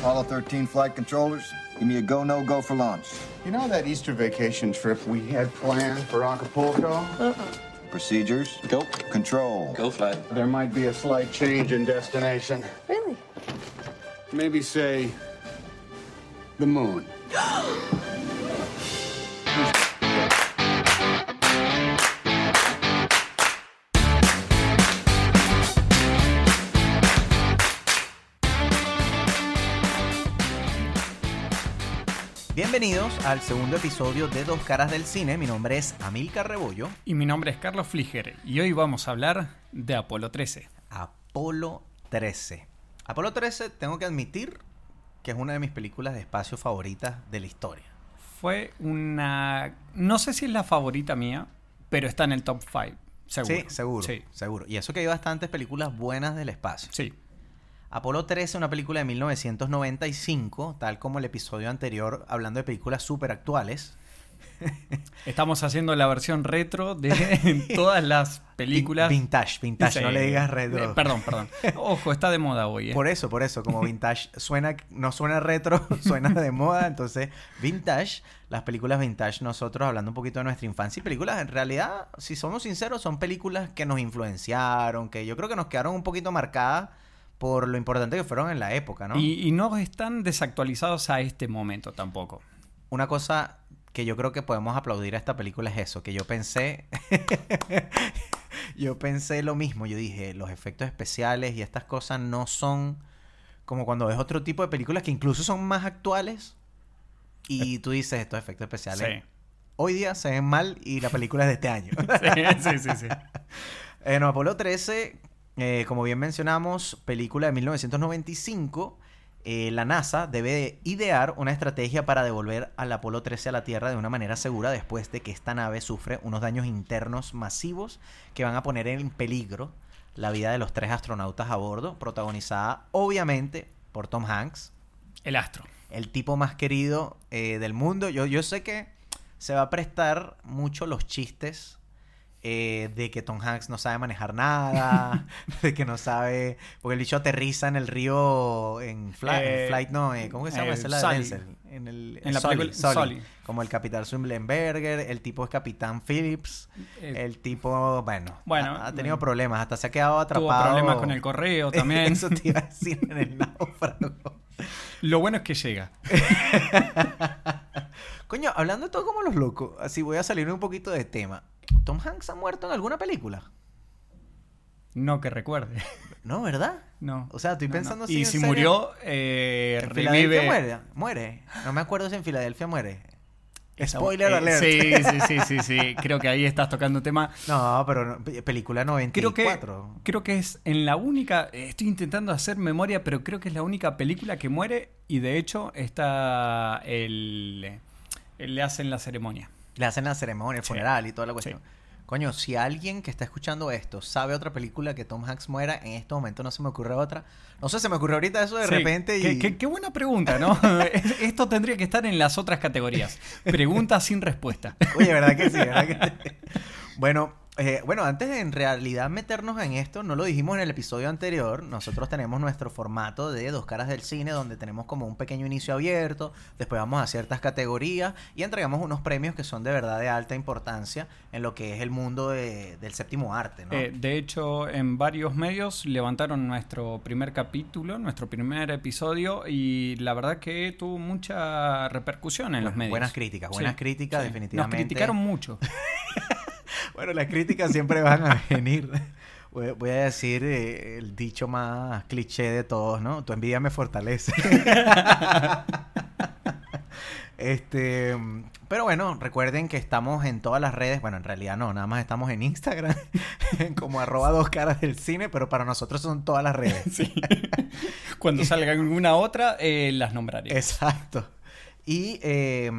Apollo 13 flight controllers, give me a go, no go for launch. You know that Easter vacation trip we had planned for Acapulco? Uh-uh. Procedures. Go. Control. Go flight. There might be a slight change in destination. Really? Maybe say the moon. Bienvenidos al segundo episodio de Dos Caras del Cine. Mi nombre es Amilcar Rebollo. Y mi nombre es Carlos Fliger y hoy vamos a hablar de Apolo 13. Apolo 13. Apolo 13, tengo que admitir que es una de mis películas de espacio favoritas de la historia. Fue una... No sé si es la favorita mía, pero está en el top 5. Seguro. Sí, seguro. Sí. seguro. Y eso que hay bastantes películas buenas del espacio. Sí. Apolo 13, una película de 1995, tal como el episodio anterior, hablando de películas súper actuales. Estamos haciendo la versión retro de todas las películas. Vintage, vintage, Sí. no le digas retro. Eh, Perdón, perdón. Ojo, está de moda hoy. ¿eh? Por eso, por eso, como vintage suena, no suena retro, suena de moda, entonces vintage, las películas vintage, nosotros hablando un poquito de nuestra infancia y películas, en realidad, si somos sinceros, son películas que nos influenciaron, que yo creo que nos quedaron un poquito marcadas por lo importante que fueron en la época, ¿no? Y, y no están desactualizados a este momento tampoco. Una cosa que yo creo que podemos aplaudir a esta película es eso, que yo pensé, yo pensé lo mismo, yo dije, los efectos especiales y estas cosas no son como cuando ves otro tipo de películas que incluso son más actuales y tú dices, estos efectos especiales Sí. hoy día se ven mal y la película es de este año. Sí, sí, sí. sí. En Apolo 13, eh, como bien mencionamos, película de 1995, eh, la NASA debe de idear una estrategia para devolver al Apolo 13 a la Tierra de una manera segura después de que esta nave sufre unos daños internos masivos que van a poner en peligro la vida de los tres astronautas a bordo, protagonizada obviamente por Tom Hanks, El astro. el tipo más querido eh, del mundo. Yo, yo sé que se va a prestar mucho los chistes eh, de que Tom Hanks no sabe manejar nada, de que no sabe, porque el bicho aterriza en el río en, Eh, Flight, no, eh, ¿cómo que se llama? Esa es la de. En, el, En la Sully, película- Sully. Como el capitán Swindlenberger, el tipo es capitán Phillips, Eh, el tipo, bueno, bueno, ha, ha tenido bueno. problemas, hasta se ha quedado atrapado. Tuvo problemas con el correo también. Eso te iba a decir en el náufrago. Lo bueno es que llega. Coño, hablando de todo como los locos, así voy a salir un poquito de tema. ¿Tom Hanks ha muerto en alguna película? No que recuerde. No, ¿verdad? No. O sea, estoy No, pensando no. así Y en si serio. murió, eh, ¿En Filadelfia revive. muere? Muere. No me acuerdo si en Filadelfia muere. Spoiler eh, alert. Sí, sí, sí, sí, sí. Creo que ahí estás tocando un tema. No, pero no, pe- película Creo 94. que, creo que es en la única. Estoy intentando hacer memoria, pero creo que es la única película que muere. Y de hecho, está el. el- le hacen la ceremonia. Le hacen la ceremonia, el funeral y toda la cuestión. Coño, si alguien que está escuchando esto sabe otra película que Tom Hanks muera, en este momento no se me ocurre otra. No sé, se me ocurrió ahorita eso de Sí, repente y... Qué, qué- qué buena pregunta, ¿no? Es- Esto tendría que estar en las otras categorías. Preguntas sin respuesta. Oye, ¿verdad que sí? ¿verdad que sí? Bueno, eh, bueno, antes de en realidad meternos en esto, no lo dijimos en el episodio anterior, nosotros tenemos nuestro formato de Dos Caras del Cine, donde tenemos como un pequeño inicio abierto, después vamos a ciertas categorías y entregamos unos premios que son de verdad de alta importancia en lo que es el mundo de- del séptimo arte, ¿no? Eh, de hecho, en varios medios levantaron nuestro primer capítulo, nuestro primer episodio, y la verdad que tuvo mucha repercusión en los medios. buenas críticas, buenas críticas, definitivamente. Nos criticaron mucho. Bueno, las críticas siempre van a venir. Voy, voy a decir eh, el dicho más cliché de todos, ¿no? Tu envidia me fortalece. este, pero bueno, recuerden que estamos en todas las redes. Bueno, en realidad no, nada más estamos en Instagram, como arroba dos caras del cine, pero para nosotros son todas las redes. Sí. Cuando salga alguna otra, eh, las nombraré. Exacto. Y eh,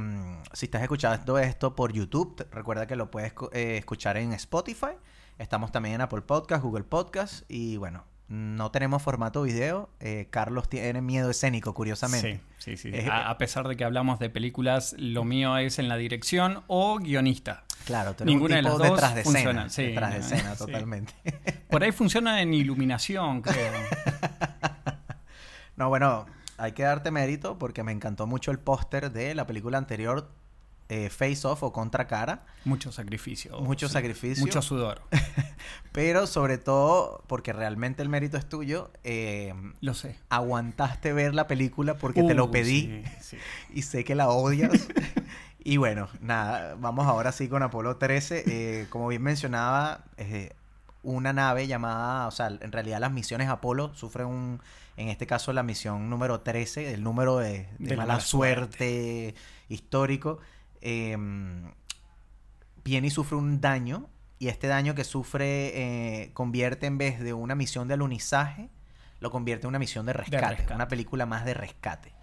si estás escuchando esto por YouTube, recuerda que lo puedes eh, escuchar en Spotify. Estamos también en Apple Podcast, Google Podcast. Y bueno, no tenemos formato video. Eh, Carlos tiene miedo escénico, curiosamente. Sí, sí, sí. Eh, A, a pesar de que hablamos de películas, lo mío es en la dirección o guionista. Claro, eres Ninguna un de las dos detrás de funciona, escena. sí, detrás de no, escena, sí. totalmente. Por ahí funciona en iluminación, creo. no, bueno, hay que darte mérito porque me encantó mucho el póster de la película anterior, eh, Face Off o Contra Cara. Mucho sacrificio. Mucho sacrificio. Mucho sudor. Pero sobre todo porque realmente el mérito es tuyo. eh, Lo sé. aguantaste ver la película porque te lo pedí sí, sí. y sé que la odias. y bueno, nada, vamos ahora sí con Apolo 13. Eh, como bien mencionaba, eh, una nave llamada, o sea, en realidad las misiones Apolo sufren un, en este caso la misión número 13, el número de, de De la mala suerte histórico. eh, viene y sufre un daño y este daño que sufre eh, convierte en vez de una misión de alunizaje, lo convierte en una misión de rescate, rescate. una película más de rescate.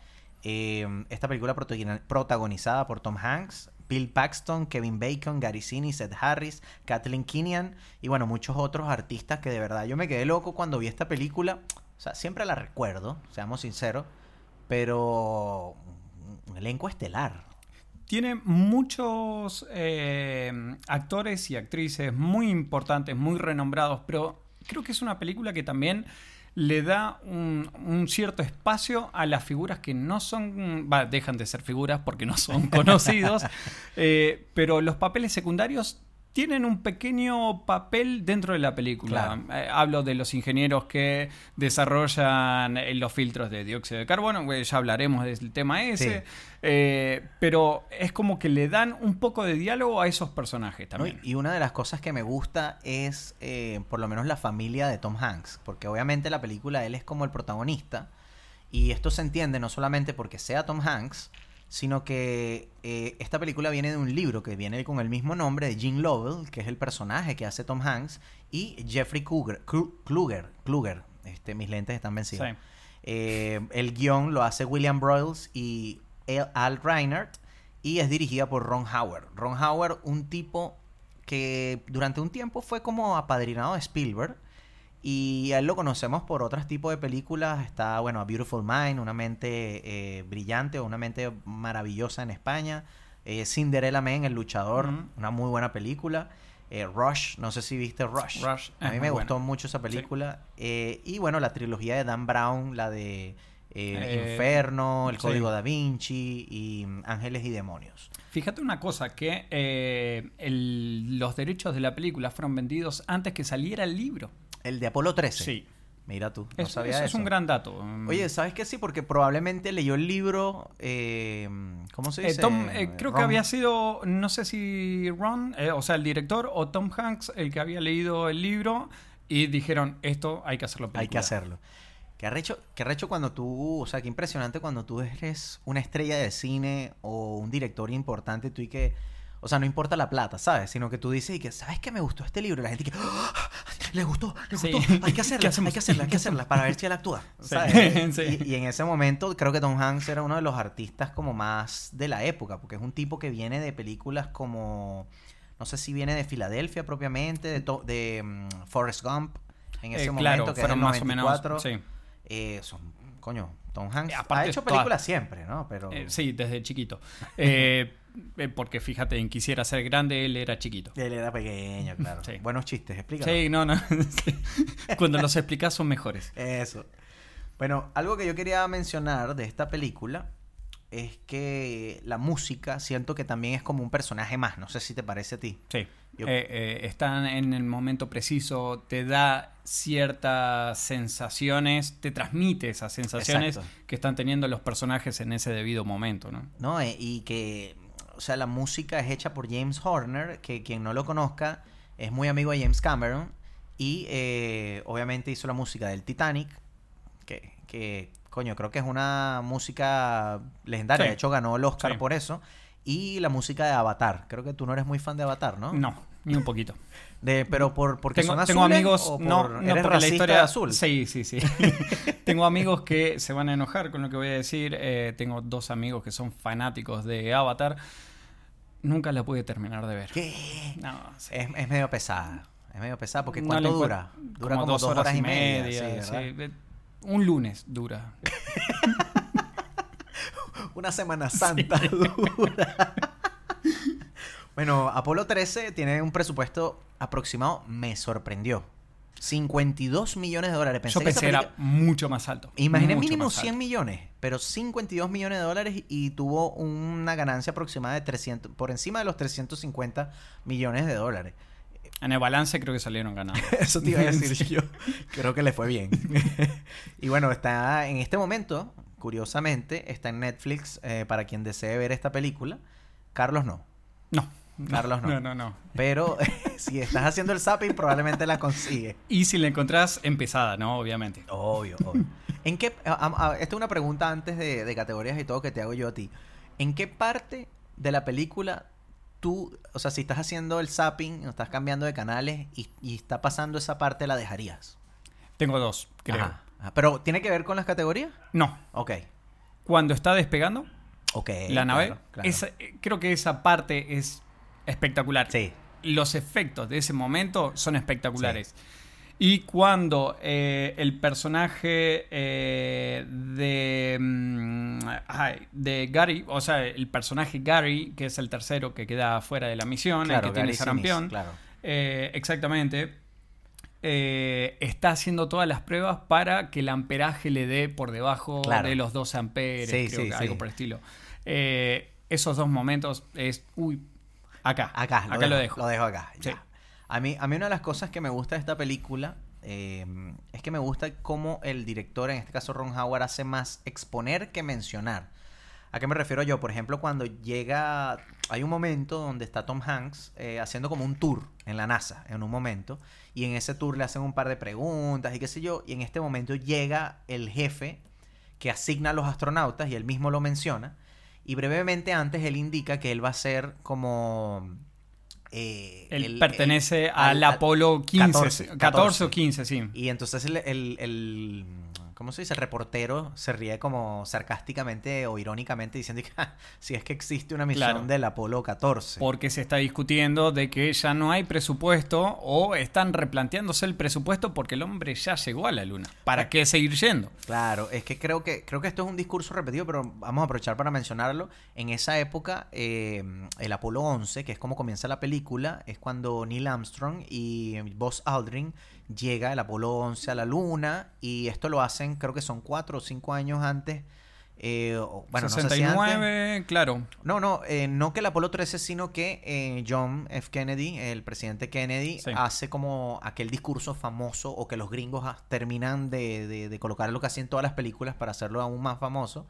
Eh, esta película protagoni- protagonizada por Tom Hanks, Bill Paxton, Kevin Bacon, Gary Sinise, Ed Harris, Kathleen Kinian y bueno, muchos otros artistas que de verdad yo me quedé loco cuando vi esta película. O sea, siempre la recuerdo, seamos sinceros, pero un elenco estelar. Tiene muchos eh, actores y actrices muy importantes, muy renombrados, pero creo que es una película que también le da un, un cierto espacio a las figuras que no son, va, dejan de ser figuras porque no son conocidos, eh, pero los papeles secundarios tienen un pequeño papel dentro de la película. Claro. Eh, hablo de los ingenieros que desarrollan eh, los filtros de dióxido de carbono, ya hablaremos del tema ese, Sí. eh, pero es como que le dan un poco de diálogo a esos personajes ¿no? también. Y una de las cosas que me gusta es eh, por lo menos la familia de Tom Hanks, porque obviamente la película él es como el protagonista y esto se entiende no solamente porque sea Tom Hanks, sino que eh, esta película viene de un libro que viene con el mismo nombre de Gene Lovell, que es el personaje que hace Tom Hanks, y Jeffrey Kluger, Kluger, Kluger, este, mis lentes están vencidos. Sí. Eh, el guion lo hace William Broyles y Al Reinert y es dirigida por Ron Howard. Ron Howard, un tipo que durante un tiempo fue como apadrinado de Spielberg y a él lo conocemos por otros tipos de películas. Está, bueno, A Beautiful Mind, una mente eh, brillante o una mente maravillosa en España. Eh, Cinderella Man, El Luchador, una muy buena película. Eh, Rush, no sé si viste Rush. Rush A mí me gustó buena. mucho esa película. Eh, y bueno, la trilogía de Dan Brown, la de eh, Inferno, El sí. Código Da Vinci y Ángeles y Demonios. Fíjate una cosa, que eh, el- los derechos de la película fueron vendidos antes que saliera el libro. El de Apolo 13. Sí. Mira tú, no Eso, sabía eso eso. es un gran dato. Oye, ¿sabes qué? Sí, porque probablemente leyó el libro. eh, ¿Cómo se Eh, dice? Tom, eh, creo que había sido, no sé si Ron, eh, o sea, el director, o Tom Hanks, el que había leído el libro y dijeron, esto hay que hacerlo película. Hay que hacerlo. Qué arrecho, qué arrecho cuando tú, o sea, qué impresionante cuando tú eres una estrella de cine o un director importante, tú y que, o sea, no importa la plata, ¿sabes? Sino que tú dices y que, ¿sabes qué me gustó este libro? Y la gente que. Le gustó, le Sí. gustó, hay que ¿Qué hacerla, hay que hacerla, hay que hacerla, para ver si él actúa, Sí. ¿sabes? Sí. Y, y en ese momento creo que Tom Hanks era uno de los artistas como más de la época, porque es un tipo que viene de películas como, no sé si viene de Filadelfia propiamente, de, to- de mm, Forrest Gump, en ese Eh, momento, que fueron el más o menos. 94. Eh, son, coño, Tom Hanks Eh, ha hecho películas siempre, ¿no? Pero Eh, sí, desde chiquito. Eh, eh, porque fíjate, en Quisiera ser grande, él era chiquito. él era pequeño, claro. Sí. Buenos chistes, explícalo. Sí, no, no. Cuando los explicas son mejores. Eso. Bueno, algo que yo quería mencionar de esta película es que la música siento que también es como un personaje más. No sé si te parece a ti. Sí. Yo- Eh, eh, está en el momento preciso, te da ciertas sensaciones, te transmite esas sensaciones Exacto. que están teniendo los personajes en ese debido momento, ¿no? ¿no? Eh, y que, o sea, la música es hecha por James Horner, que quien no lo conozca es muy amigo de James Cameron y eh, obviamente hizo la música del Titanic, que, que, coño, creo que es una música legendaria, Sí. de hecho ganó el Oscar Sí. por eso, y la música de Avatar, creo que tú no eres muy fan de Avatar, ¿no? No, ni un poquito. De, pero por, porque tengo, son tengo azules amigos, o por- no, no eres porque la historia de azul. Sí, sí, sí. tengo amigos que se van a enojar con lo que voy a decir. eh, tengo dos amigos que son fanáticos de Avatar. Nunca la pude terminar de ver. ¿Qué? No, sí. Es, es medio pesada. Es medio pesada porque No ¿cuánto dura? Dura como, dos horas, y media. sí, sí. Eh, Un lunes dura. Una Semana Santa dura. bueno, Apolo 13 tiene un presupuesto aproximado. Me sorprendió. 52 millones de dólares. Pensé Yo que pensé era película- mucho más alto. Imaginé mucho mínimo más 100 alto. millones, pero 52 millones de dólares y tuvo una ganancia aproximada de 300, por encima de los 350 millones de dólares. En el balance creo que salieron ganando. Eso te iba a decir Sí. yo. Creo que le fue bien. y bueno, está en este momento, curiosamente, está en Netflix eh, para quien desee ver esta película. Carlos no. No. Carlos, no. No, no, no. Pero si estás haciendo el zapping, probablemente la consigue. Y si la encontrás empezada, ¿no? Obviamente. Obvio, obvio. ¿En qué, a- a- esta es una pregunta antes de, de categorías y todo que te hago yo a ti. ¿En qué parte de la película tú, o sea, si estás haciendo el zapping, estás cambiando de canales y, y está pasando esa parte, la dejarías? Tengo dos, creo. Ajá. Ajá. ¿Pero tiene que ver con las categorías? No. Ok. Cuando está despegando Ok. la nave, claro, claro. esa- eh, creo que esa parte es espectacular. Sí. Los efectos de ese momento son espectaculares. Y cuando eh, el personaje eh, de, mm, ay, de Gary, o sea, el personaje Gary, que es el tercero que queda fuera de la misión, Claro, el que tiene sarampión, Sinise, claro. eh, exactamente, está haciendo todas las pruebas para que el amperaje le dé por debajo Claro. de los 12 amperes, Sí, creo sí, que sí. algo por el estilo. Esos dos momentos es, uy, acá, Acá, lo acá dejo, lo dejo. Lo dejo acá. Sí. ya. A mí, a mí una de las cosas que me gusta de esta película eh, es que me gusta cómo el director, en este caso Ron Howard, hace más exponer que mencionar. ¿A qué me refiero yo? Por ejemplo, cuando llega... Hay un momento donde está Tom Hanks eh, haciendo como un tour en la NASA, en un momento, y en ese tour le hacen un par de preguntas y qué sé yo, y en este momento llega el jefe que asigna a los astronautas, y él mismo lo menciona, y brevemente antes él indica que él va a ser como... eh, Él el- pertenece el- al Apolo 15, 14, 14, o 15, sí. y entonces el, el, el- ¿cómo se dice? El reportero se ríe como sarcásticamente o irónicamente diciendo que "Ja, si es que existe una misión Claro. del Apolo 14. Porque se está discutiendo de que ya no hay presupuesto o están replanteándose el presupuesto porque el hombre ya llegó a la luna. ¿Para qué seguir yendo? Claro, es que creo que creo que esto es un discurso repetido, pero vamos a aprovechar para mencionarlo. En esa época, eh, el Apolo 11, que es como comienza la película, es cuando Neil Armstrong y Buzz Aldrin llega el Apolo 11 a la Luna y esto lo hacen, creo que son cuatro o cinco años antes. eh, bueno, no sé si antes. 69, claro. No, no, eh, no que el Apolo 13, sino que eh, John F. Kennedy, el presidente Kennedy, Sí. hace como aquel discurso famoso o que los gringos terminan de, de- de colocar lo que hacen todas las películas para hacerlo aún más famoso,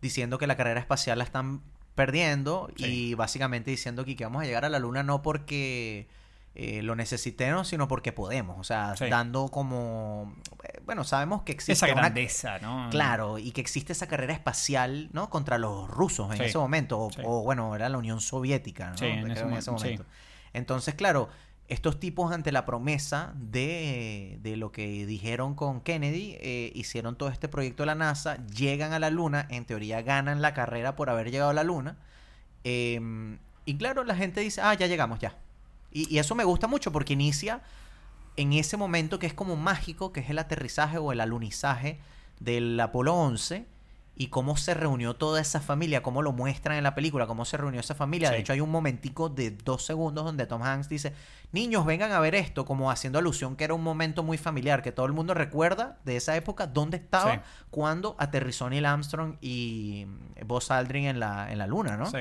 diciendo que la carrera espacial la están perdiendo y básicamente diciendo que, que vamos a llegar a la Luna no porque eh, lo necesitemos, sino porque podemos. O sea, Sí. dando como... eh, bueno, sabemos que existe Esa una- grandeza, ¿no? Claro, y que existe esa carrera espacial, ¿no? Contra los rusos en Sí, ese momento, o, sí. o, bueno, era la Unión Soviética, ¿no? En ese mo- sí. Entonces, claro, estos tipos ante la promesa de, de lo que dijeron con Kennedy, eh, hicieron todo este proyecto de la NASA, llegan a la Luna, en teoría ganan la carrera por haber llegado a la Luna, eh, y claro, la gente dice, ah, ya llegamos, ya. Y, y eso me gusta mucho porque inicia en ese momento que es como mágico, que es el aterrizaje o el alunizaje del Apolo 11 y cómo se reunió toda esa familia, cómo lo muestran en la película, cómo se reunió esa familia. De hecho, hay un momentico de dos segundos donde Tom Hanks dice, niños, vengan a ver esto, como haciendo alusión que era un momento muy familiar, que todo el mundo recuerda de esa época, dónde estaba Sí. cuando aterrizó Neil Armstrong y Buzz Aldrin en la, en la luna, ¿no? Sí.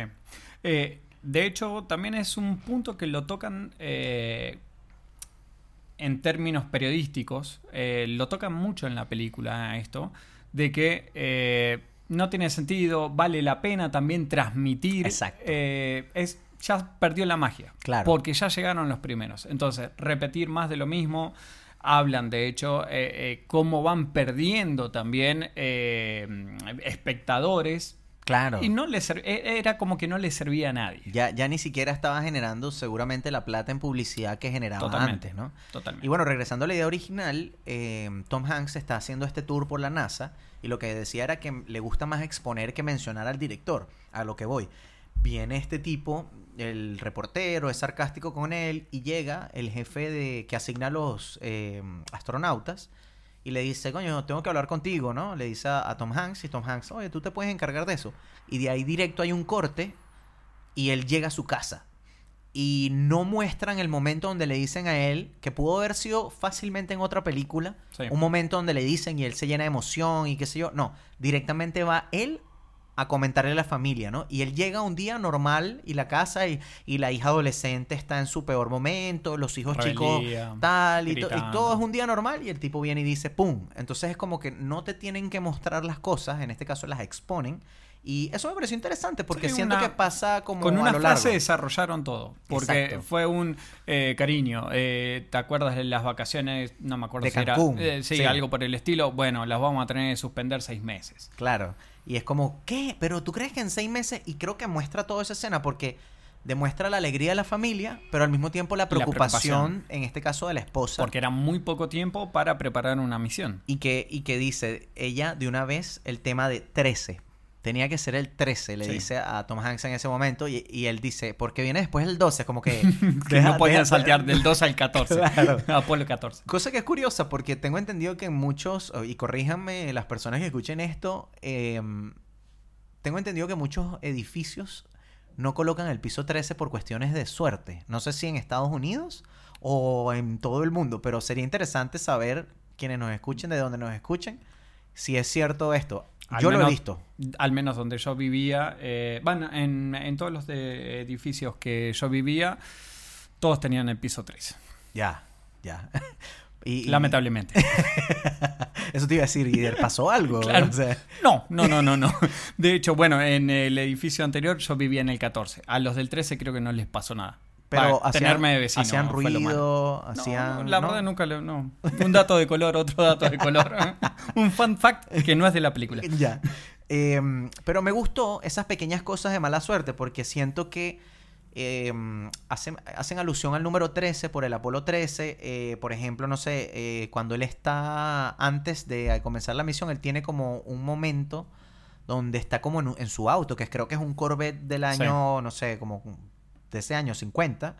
Eh, de hecho, también es un punto que lo tocan eh, en términos periodísticos. eh, lo tocan mucho en la película esto, de que eh, no tiene sentido, vale la pena también transmitir. Exacto. eh, es, ya perdió la magia. Claro. Porque ya llegaron los primeros. Entonces, repetir más de lo mismo. Hablan, de hecho, eh, eh, cómo van perdiendo también eh, espectadores. Claro. Y no le e- era como que no le servía a nadie. Ya, ya ni siquiera estaba generando seguramente la plata en publicidad que generaba Totalmente, antes, ¿no? totalmente. Y bueno, regresando a la idea original, eh, Tom Hanks está haciendo este tour por la NASA y lo que decía era que le gusta más exponer que mencionar al director, a lo que voy. Viene este tipo, el reportero, es sarcástico con él y llega el jefe de que asigna a los eh, astronautas y le dice, coño, tengo que hablar contigo, ¿no? Le dice a, a Tom Hanks y Tom Hanks, oye, tú te puedes encargar de eso. Y de ahí directo hay un corte y él llega a su casa. y no muestran el momento donde le dicen a él, que pudo haber sido fácilmente en otra película, Sí. un momento donde le dicen y él se llena de emoción y qué sé yo. No, directamente va él a comentarle a la familia, ¿no? Y él llega un día normal y la casa y, y la hija adolescente está en su peor momento, los hijos chicos tal y, to- y todo es un día normal y el tipo viene y dice ¡pum! Entonces es como que no te tienen que mostrar las cosas, en este caso las exponen. Y eso me pareció interesante porque Sí, siento una- que pasa como Con a una lo largo. frase desarrollaron todo. Porque Exacto. fue un eh, cariño. eh, ¿Te acuerdas de las vacaciones? No me acuerdo De si era. Cancún. eh, sí, Sí. algo por el estilo. Bueno, las vamos a tener que suspender seis meses. Claro. Y es como, ¿qué? Pero tú crees que en seis meses, y creo que muestra toda esa escena porque demuestra la alegría de la familia, pero al mismo tiempo la preocupación, preocupación. en este caso de la esposa. Porque era muy poco tiempo para preparar una misión. Y que, y que dice ella de una vez el tema de 13. Tenía que ser el 13, le Sí. dice a Tom Hanks en ese momento. Y, y él dice, porque viene después el 12, como que... Que deja- no podían deja- saltear del 2 al 14. Claro. Apolo 14. Cosa que es curiosa porque tengo entendido que muchos, y corríjanme las personas que escuchen esto, eh, tengo entendido que muchos edificios no colocan el piso 13 por cuestiones de suerte. No sé si en Estados Unidos o en todo el mundo, pero sería interesante saber quienes nos escuchen, de dónde nos escuchen, si es cierto esto. Al Yo lo he visto. Al menos donde yo vivía. eh, bueno, en, en todos los de- edificios que yo vivía, todos tenían el piso 3. Ya, ya. Y- Lamentablemente. Eso te iba a decir, ¿y pasó algo? Claro. O sea, No, no, no, no, no. De hecho, bueno, en el edificio anterior yo vivía en el 14. A los del 13 creo que no les pasó nada. Pero hacían, tenerme de vecino. hacían ruido, No, hacían... la ¿no? verdad nunca le... No. Un dato de color, otro dato de color. Un fun fact que no es de la película. Ya. Em, pero me gustó esas pequeñas cosas de mala suerte porque siento que em, hacen, hacen alusión al número 13 por el Apolo 13. eh, por ejemplo, no sé, eh, cuando él está antes de comenzar la misión, él tiene como un momento donde está como en, su auto, que creo que es un Corvette del Sí. año, no sé, como de ese año 50.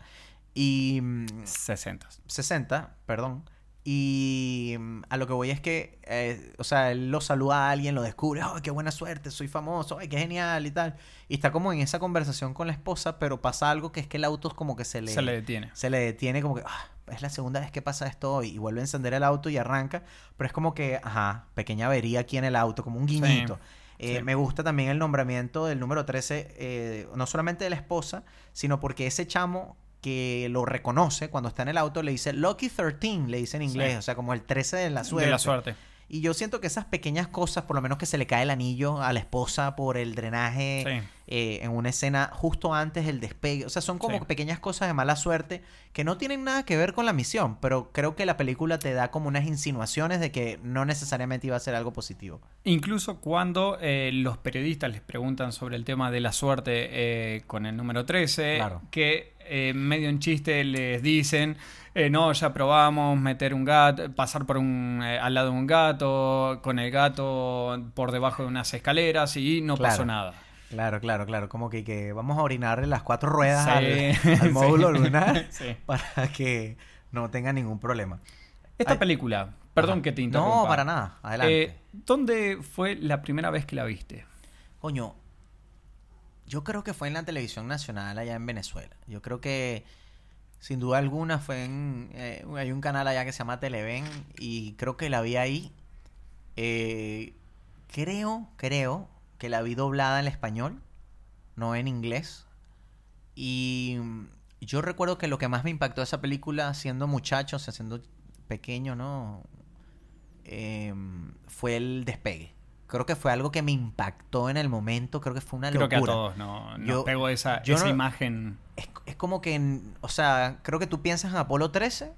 Y mm, 60. 60, perdón. Y mm, a lo que voy es que, eh, o sea, él lo saluda a alguien, lo descubre, ¡ay, qué buena suerte! Soy famoso, ¡ay, qué genial! y tal. Y está como en esa conversación con la esposa, pero pasa algo que es que el auto es como que se le, Se le detiene. se le detiene, como que, "Ah, es la segunda vez que pasa esto hoy. Y vuelve a encender el auto y arranca. Pero es como que, ajá, pequeña avería aquí en el auto, como un guiñito. Eh, sí. Me gusta también el nombramiento del número 13, eh, no solamente de la esposa, sino porque ese chamo que lo reconoce cuando está en el auto le dice Lucky 13, le dice en inglés, Sí. o sea, como el 13 de la suerte. De la suerte. Y yo siento que esas pequeñas cosas, por lo menos que se le cae el anillo a la esposa por el drenaje Sí. eh, en una escena justo antes del despegue, o sea, son como Sí. pequeñas cosas de mala suerte que no tienen nada que ver con la misión, pero creo que la película te da como unas insinuaciones de que no necesariamente iba a ser algo positivo. Incluso cuando eh, los periodistas les preguntan sobre el tema de la suerte eh, con el número 13, Claro. que eh, medio en chiste les dicen, eh, no, ya probamos meter un gato, pasar por un, eh, al lado de un gato, con el gato por debajo de unas escaleras y no Claro. pasó nada. Claro, claro, claro, como que, que vamos a orinarle las cuatro ruedas Sí, al, al sí. módulo lunar Sí. para que no tenga ningún problema. Esta Ay. película, perdón Ajá. que te interrumpa. No, para nada, adelante. Eh, ¿Dónde fue la primera vez que la viste? Coño, yo creo que fue en la televisión nacional allá en Venezuela. Yo creo que sin duda alguna fue en... eh, hay un canal allá que se llama Televen y creo que la vi ahí. Eh, creo, creo que la vi doblada en español, no en inglés. Y yo recuerdo que lo que más me impactó de esa película, siendo muchacho, o sea, siendo pequeño, ¿no? Em, fue el despegue. Creo que fue algo que me impactó en el momento. Creo que fue una Creo locura. que a todos no, nos Yo- pegó esa, yo esa no- imagen. Es, es como que, en- o sea, creo que tú piensas en Apolo 13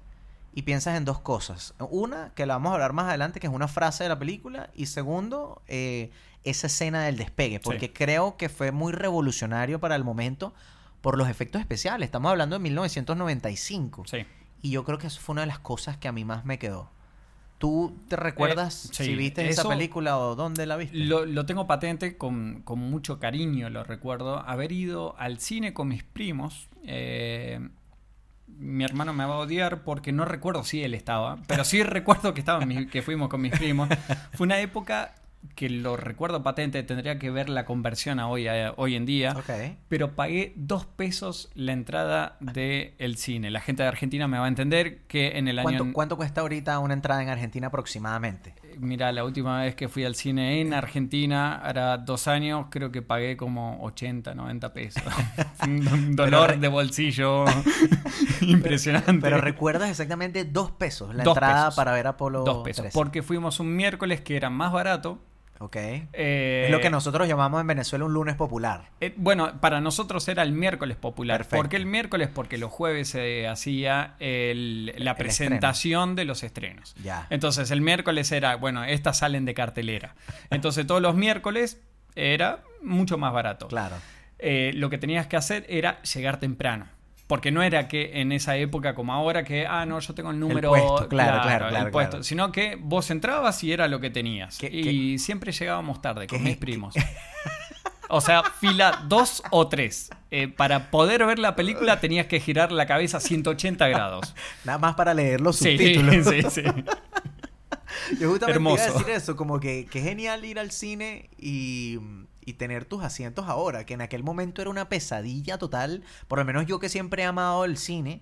y piensas en dos cosas. Una, que la vamos a hablar más adelante, que es una frase de la película. Y segundo, eh, esa escena del despegue. Porque Sí. creo que fue muy revolucionario para el momento por los efectos especiales. Estamos hablando de 1995. Sí. Y yo creo que eso fue una de las cosas que a mí más me quedó. ¿Tú te recuerdas Eh, sí, si viste esa película o dónde la viste? Lo, lo tengo patente con, con mucho cariño, lo recuerdo. Haber ido al cine con mis primos. eh, mi hermano me va a odiar porque no recuerdo si él estaba, pero sí recuerdo que, estaba que fuimos con mis primos. Fue una época que lo recuerdo patente, tendría que ver la conversión a hoy, a- hoy en día. Ok. Pero pagué dos pesos la entrada del cine. La gente de Argentina me va a entender que en el año... ¿Cuánto, cuánto cuesta ahorita una entrada en Argentina aproximadamente? Mira, la última vez que fui al cine en Argentina, hará dos años, creo que pagué como 80, 90 pesos. Un dolor de bolsillo impresionante. Pero recuerdas exactamente dos pesos la Dos entrada pesos. para ver Apolo Dos pesos. 13. Porque fuimos un miércoles que era más barato. Ok. Eh, es lo que nosotros llamamos en Venezuela un lunes popular. eh, bueno, para nosotros era el miércoles popular. Perfecto. ¿Por qué el miércoles? Porque los jueves se hacía el- la El presentación de los estrenos. Ya. Entonces el miércoles era, bueno, estas salen de cartelera. Entonces todos los miércoles era mucho más barato. Claro. Eh, lo que tenías que hacer era llegar temprano. Porque no era que en esa época como ahora que, ah, no, yo tengo el número... puesto, claro, claro, el claro, puesto. claro. Sino que vos entrabas y era lo que tenías. ¿Qué- y siempre llegábamos tarde con qué- mis primos. O sea, fila 2 o 3. para poder ver la película tenías que girar la cabeza 180 grados. Nada más para leer los Sí, subtítulos. sí, sí. Yo justamente Hermoso. iba a decir eso, como que, que genial ir al cine y, y tener tus asientos ahora, que en aquel momento era una pesadilla total. Por lo menos yo que siempre he amado el cine,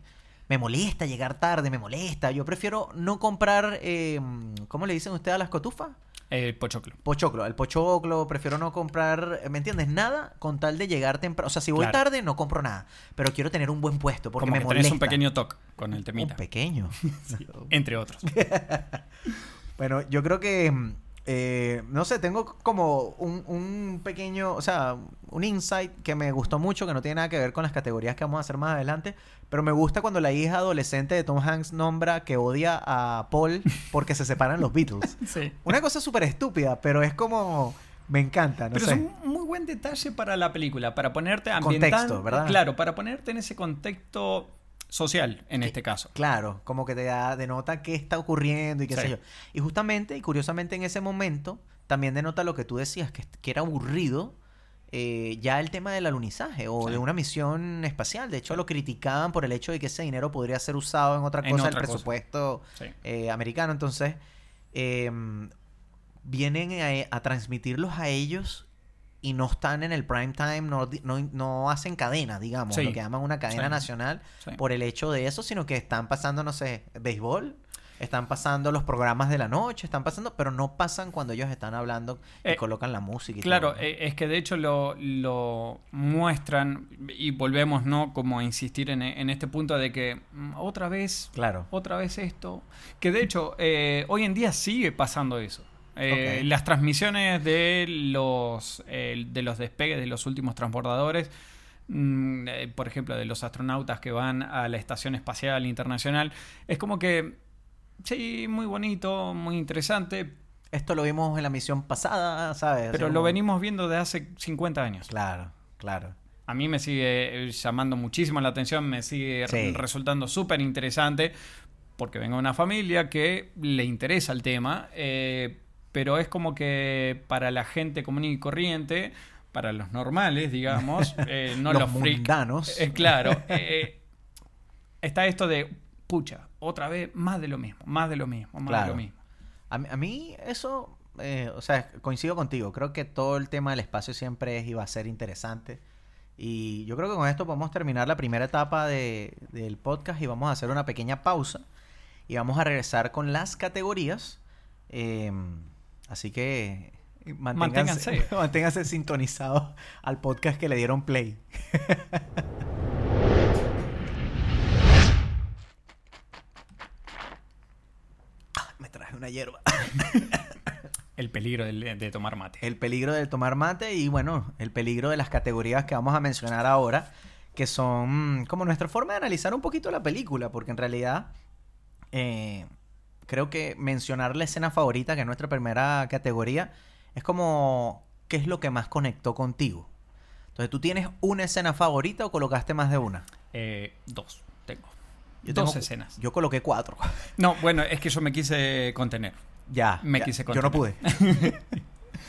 me molesta llegar tarde, me molesta. Yo prefiero no comprar, eh, ¿cómo le dicen ustedes a las cotufas? El pochoclo. Pochoclo, el pochoclo, prefiero no comprar, ¿me entiendes? Nada con tal de llegar temprano. O sea, si voy Claro. tarde, no compro nada. Pero quiero tener un buen puesto porque Como me que molesta. tenés un pequeño toque con el temita. Un pequeño. Entre otros. Bueno, yo creo que, mm, eh, no sé, tengo como un, un pequeño, o sea, un insight que me gustó mucho, que no tiene nada que ver con las categorías que vamos a hacer más adelante, pero me gusta cuando la hija adolescente de Tom Hanks nombra que odia a Paul porque se separan los Beatles. Sí. Una cosa súper estúpida, pero es como, me encanta, no Pero sé. es un muy buen detalle para la película, para ponerte ambiental. Contexto, ¿verdad? Claro, para ponerte en ese contexto social, en este caso. Claro, como que te da, denota qué está ocurriendo y qué Sí. sé yo. Y justamente, y curiosamente en ese momento, también denota lo que tú decías, que, que era aburrido eh, ya el tema del alunizaje o Sí. de una misión espacial. De hecho, lo criticaban por el hecho de que ese dinero podría ser usado en otra En cosa del otra cosa. presupuesto eh, americano. Entonces, eh, vienen a, a transmitirlos a ellos y no están en el prime time, no, no, no hacen cadena, digamos, Sí. lo que llaman una cadena Sí. nacional Sí. por el hecho de eso, sino que están pasando, no sé, béisbol, están pasando los programas de la noche, están pasando, pero no pasan cuando ellos están hablando y Eh, colocan la música y Claro, eh, es que de hecho lo, lo muestran y volvemos, ¿no? Como a insistir en, en este punto de que mm, otra vez, Claro. otra vez esto. Que de hecho, eh, hoy en día sigue pasando eso. Eh. Las transmisiones de los, eh, de los despegues de los últimos transbordadores, mm, eh, por ejemplo, de los astronautas que van a la Estación Espacial Internacional, es como que, sí, muy bonito, muy interesante, Esto lo vimos en la misión pasada, ¿sabes? Pero lo venimos viendo de hace 50 años. Claro, claro. A mí me sigue eh, llamando muchísimo la atención, me sigue Sí. resultando súper interesante, porque vengo de una familia que le interesa el tema, eh, pero es como que para la gente común y corriente, para los normales, digamos, eh, no Los los, mundanos. eh, claro, eh, está esto de, pucha, otra vez, más de lo mismo, más de lo mismo, más de lo mismo. A mí, a mí eso, eh, o sea, coincido contigo. Creo que todo el tema del espacio siempre es y va a ser interesante. Y yo creo que con esto podemos terminar la primera etapa de- del podcast y vamos a hacer una pequeña pausa. Y vamos a regresar con las categorías. Eh, así que eh, manténganse, Manténganse. manténganse sintonizados al podcast que le dieron play. Ah, Me traje una hierba. El peligro de, tomar mate. El peligro del tomar mate y bueno, el peligro de las categorías que vamos a mencionar ahora, que son como nuestra forma de analizar un poquito la película, porque en realidad eh, creo que mencionar la escena favorita, que es nuestra primera categoría, es como qué es lo que más conectó contigo. Entonces, ¿tú tienes una escena favorita o colocaste más de una? Eh, dos, tengo. Yo dos tengo- escenas. Yo coloqué cuatro. No, bueno, es que yo me quise contener. ya. Me ya. quise Yo no pude.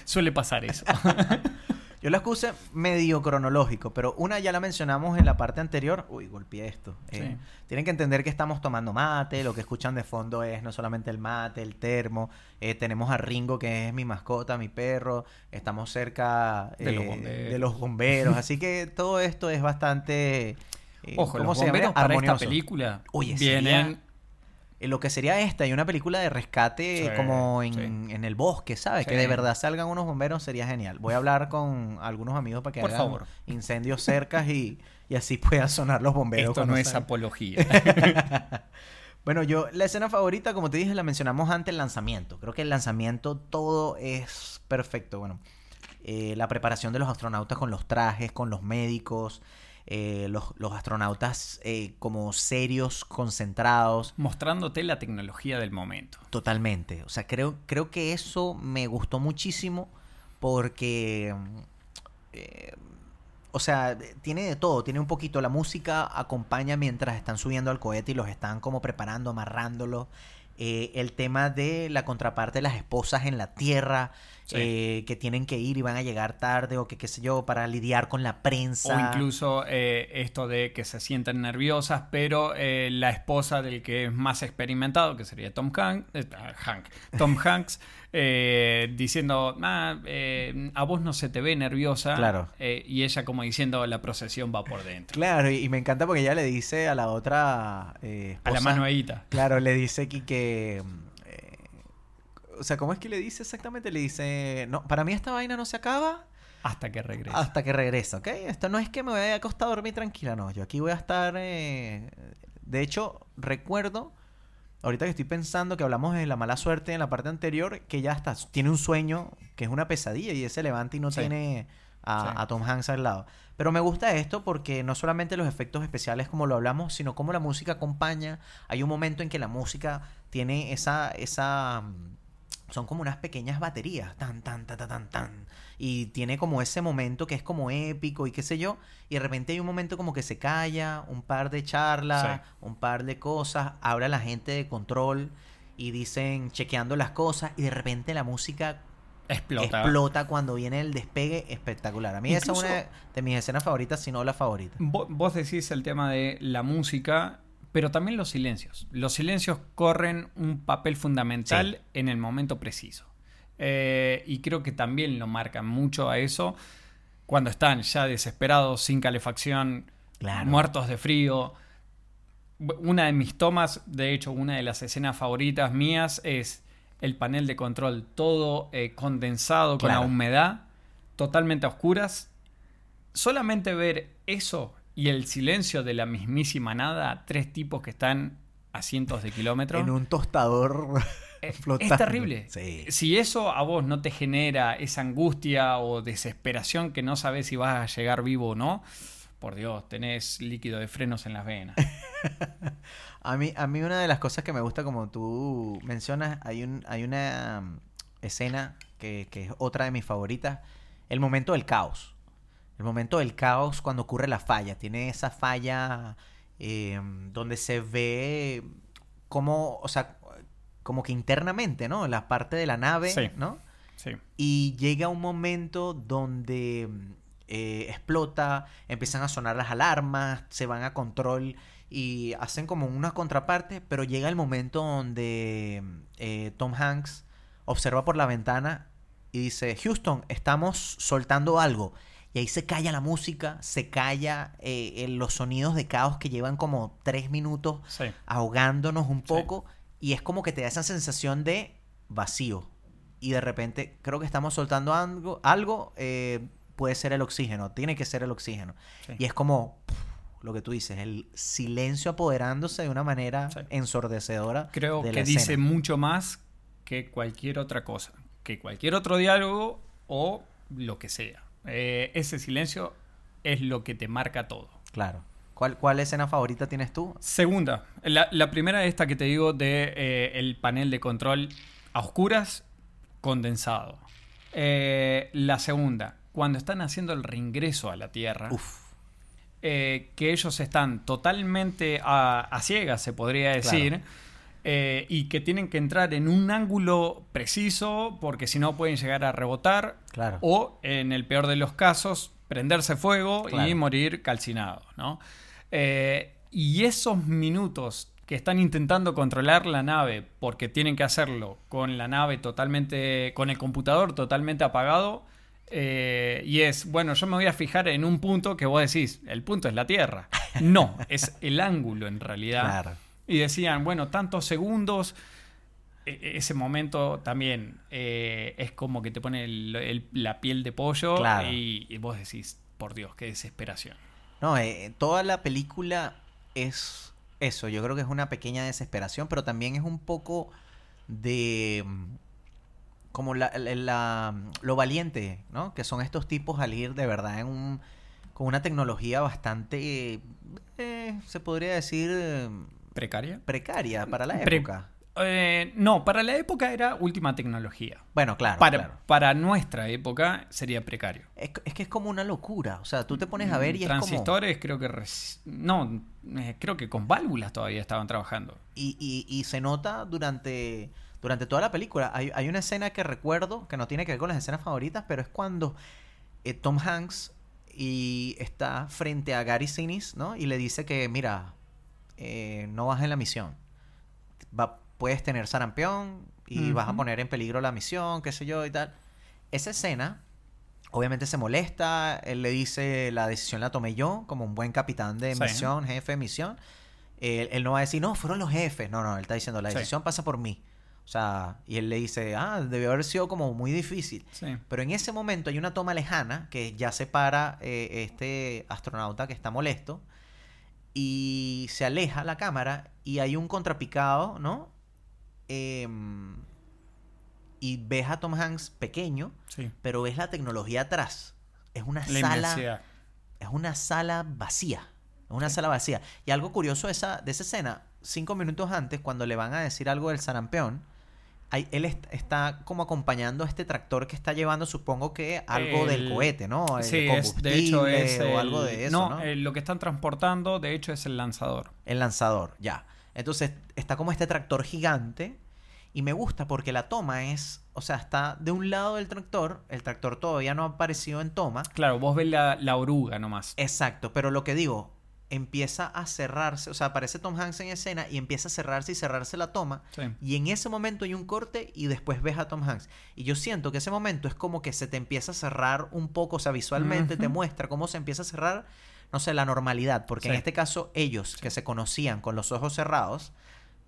Suele pasar eso. Yo las puse medio cronológico, pero una ya la mencionamos en la parte anterior. Uy, golpeé esto. Eh, Sí. Tienen que entender que estamos tomando mate, lo que escuchan de fondo es no solamente el mate, el termo. eh, tenemos a Ringo, que es mi mascota, mi perro. Estamos cerca De los eh, bomberos. de los bomberos. Así que todo esto es bastante... Ojo, ¿cómo los se llama? bomberos para esta Armonioso. película Oye, vienen... En lo que sería esta y una película de rescate Sí, como en, sí. en el bosque, ¿sabes? Que de verdad salgan unos bomberos sería genial. Voy a hablar con algunos amigos para que Por hagan favor. incendios cercas y, y así puedan sonar los bomberos. Esto no es apología. Bueno, yo, la escena favorita, como te dije, la mencionamos antes, el lanzamiento. Creo que el lanzamiento todo es perfecto. Bueno, eh, la preparación de los astronautas con los trajes, con los médicos, eh, los, los astronautas eh, como serios, concentrados. Mostrándote la tecnología del momento. Totalmente. O sea, creo, creo que eso me gustó muchísimo porque, eh, o sea, tiene de todo. Tiene un poquito, la música acompaña mientras están subiendo al cohete y los están como preparando, amarrándolos. Eh, el tema de la contraparte de las esposas en la tierra, Sí. eh, que tienen que ir y van a llegar tarde o que qué sé yo, para lidiar con la prensa. O incluso eh, esto de que se sienten nerviosas, pero eh, la esposa del que es más experimentado, que sería Tom Hank, eh, Hank, Tom Hanks, eh, diciendo, "Ah, eh, a vos no se te ve nerviosa. Claro. Y ella como diciendo, la procesión va por dentro. Claro, y, y me encanta porque ella le dice a la otra eh, A la esposa- manuelita. Claro, le dice que, que eh, o sea, ¿cómo es que le dice exactamente? Le dice, no, para mí esta vaina no se acaba Hasta que regrese. hasta que regresa, ¿ok? Esto no es que me voy a acostar a dormir tranquila, no, yo aquí voy a estar, eh, de hecho, recuerdo, ahorita que estoy pensando que hablamos de la mala suerte en la parte anterior, que ya está, tiene un sueño que es una pesadilla y se levanta y no Sí. tiene a, Sí. a Tom Hanks al lado. Pero me gusta esto porque no solamente los efectos especiales como lo hablamos, sino como la música acompaña. Hay un momento en que la música tiene esa, esa, son como unas pequeñas baterías, tan, tan, tan, tan, tan. Y tiene como ese momento que es como épico y qué sé yo. Y de repente hay un momento como que se calla, un par de charlas, Sí. un par de cosas, habla la gente de control y dicen chequeando las cosas y de repente la música Explota. explota cuando viene el despegue espectacular. A mí esa es una de mis escenas favoritas, si no la favorita. Vo- Vos decís el tema de la música, pero también los silencios. Los silencios corren un papel fundamental Sí. en el momento preciso. Eh, y creo que también lo marcan mucho a eso cuando están ya desesperados, sin calefacción, Claro. muertos de frío. Una de mis tomas, de hecho, una de las escenas favoritas mías es el panel de control todo eh, condensado con la humedad, totalmente a oscuras. Solamente ver eso y el silencio de la mismísima nada, tres tipos que están a cientos de kilómetros. En un tostador flotando. Es terrible. Sí. Si eso a vos no te genera esa angustia o desesperación que no sabes si vas a llegar vivo o no, por Dios, tenés líquido de frenos en las venas. A mí, a mí una de las cosas que me gusta, como tú mencionas, hay, un, hay una um, escena que, que es otra de mis favoritas, el momento del caos. El momento del caos cuando ocurre la falla. Tiene esa falla eh, donde se ve como, o sea, como que internamente, ¿no? En la parte de la nave, Sí. ¿no? Sí. Y llega un momento donde eh, explota, empiezan a sonar las alarmas, se van a control y hacen como una contraparte, pero llega el momento donde eh, Tom Hanks observa por la ventana y dice, Houston, estamos soltando algo. Y ahí se calla la música, se calla eh, los sonidos de caos que llevan como tres minutos Sí. ahogándonos un Sí. poco y es como que te da esa sensación de vacío y de repente creo que estamos soltando algo, algo eh, puede ser el oxígeno, tiene que ser el oxígeno Sí. y es como lo que tú dices, el silencio apoderándose de una manera ensordecedora. Creo de que dice mucho más que cualquier otra cosa, que cualquier otro diálogo o lo que sea. Eh, ese silencio es lo que te marca todo. Claro. ¿Cuál, ¿Cuál escena favorita tienes tú? Segunda, la, la primera esta que te digo de eh, el panel de control a oscuras, condensado. Eh, la segunda, cuando están haciendo el reingreso a la Tierra, Uf, eh, que ellos están totalmente a, a ciegas, se podría decir, eh, y que tienen que entrar en un ángulo preciso porque si no pueden llegar a rebotar Claro. o en el peor de los casos prenderse fuego Claro. y morir calcinado, ¿no? Eh, y esos minutos que están intentando controlar la nave porque tienen que hacerlo con la nave totalmente, con el computador totalmente apagado, eh, y es, bueno, yo me voy a fijar en un punto que vos decís, el punto es la Tierra. No, es el ángulo en realidad. Claro. Y decían, bueno, tantos segundos. E- e- Ese momento también eh, es como que te pone el- el- la piel de pollo Claro. y, y vos decís, por Dios, qué desesperación. No, eh, toda la película es eso. Yo creo que es una pequeña desesperación, pero también es un poco de mm, como la, la- la- lo valiente, ¿no? Que son estos tipos al ir de verdad en un con una tecnología bastante, eh, se podría decir, eh, ¿Precaria? precaria para la Pre- época. Eh, no, para la época era última tecnología. Bueno, claro, para, claro. para nuestra época sería precario. Es, es que es como una locura. O sea, tú te pones a ver y es como... Transistores creo que... No, eh, creo que con válvulas todavía estaban trabajando. Y, y- y se nota durante, durante toda la película. Hay, hay una escena que recuerdo, que no tiene que ver con las escenas favoritas, pero es cuando eh, Tom Hanks y está frente a Gary Sinise, ¿no? Y le dice que, mira, eh, no vas en la misión. Va- puedes tener sarampión y vas a poner en peligro la misión, qué sé yo y tal. Esa escena, obviamente se molesta, él le dice, la decisión la tomé yo, como un buen capitán de Sí. misión, jefe de misión. Él, él no va a decir, no, fueron los jefes. No, no, él está diciendo, la Sí. decisión pasa por mí. O sea, y él le dice, ah, debió haber sido como muy difícil. Sí. Pero en ese momento hay una toma lejana que ya separa eh, este astronauta que está molesto y se aleja la cámara y hay un contrapicado, ¿no? Em, y ves a Tom Hanks pequeño, Sí. pero ves la tecnología atrás. Es una La sala inmensidad. es una sala vacía. Es una sala vacía. Y algo curioso de esa, de esa escena, cinco minutos antes, cuando le van a decir algo del sarampión, hay- él est- está como acompañando a este tractor que está llevando, supongo que algo del El- cohete, ¿no? El Sí, es, de hecho combustible es o el- algo de eso, no, ¿no? eh, lo que están transportando, de hecho, es el lanzador. El lanzador, ya. Entonces está como este tractor gigante y me gusta porque la toma es, o sea, está de un lado del tractor, el tractor todavía no ha aparecido en toma, Claro, vos ves la, la oruga nomás. Exacto, pero lo que digo, empieza a cerrarse, o sea, aparece Tom Hanks en escena y empieza a cerrarse y cerrarse la toma. Sí. Y en ese momento hay un corte y después ves a Tom Hanks. Y yo siento que ese momento es como que se te empieza a cerrar un poco, o sea, visualmente te muestra cómo se empieza a cerrar, no sé, la normalidad. Porque en este caso, ellos que se conocían con los ojos cerrados,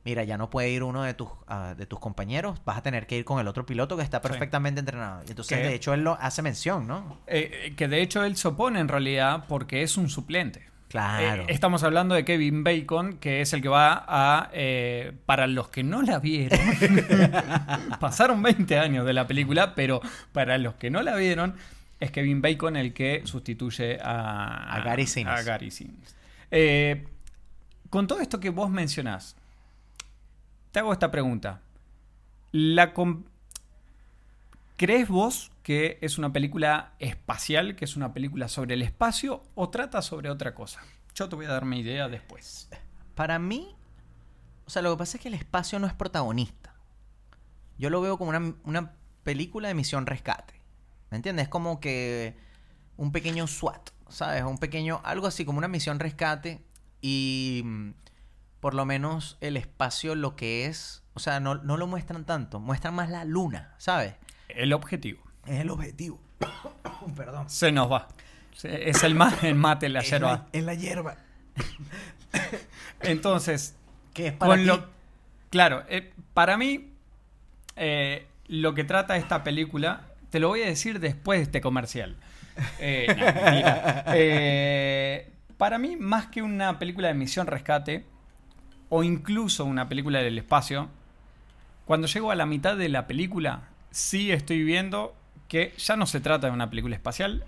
mira, ya no puede ir uno de tus, ah, de tus compañeros, vas a tener que ir con el otro piloto que está Sí. perfectamente entrenado. Y entonces, de hecho, él lo hace mención, ¿no? Eh, eh, que de hecho él se opone en realidad porque es un suplente. Claro. Eh, estamos hablando de Kevin Bacon, que es el que va a. eh, para los que no la vieron, pasaron 20 años de la película, pero para los que no la vieron, es Kevin Bacon el que sustituye a, A Gary Sinise. a Gary Sinise. Eh, con todo esto que vos mencionás, te hago esta pregunta. La ¿Crees vos que es una película espacial, que es una película sobre el espacio o trata sobre otra cosa? Yo te voy a dar mi idea después. Para mí, o sea, lo que pasa es que el espacio no es protagonista. Yo lo veo como una, una película de misión rescate. ¿Me entiendes? Es como que un pequeño SWAT, ¿sabes? Un pequeño, algo así como una misión rescate y mm, por lo menos el espacio lo que es, o sea, no, no lo muestran tanto, muestran más la luna, ¿sabes? El objetivo. Es el objetivo. Perdón. Se nos va. Es el, ma- el mate, la Es yerba. la, es la hierba. Entonces, ¿Qué es para con ti? lo, claro, eh, para mí, eh, lo que trata esta película, te lo voy a decir después de este comercial. Eh, no. Eh, para mí, más que una película de misión rescate, o incluso una película del espacio, cuando llego a la mitad de la película, sí estoy viendo que ya no se trata de una película espacial.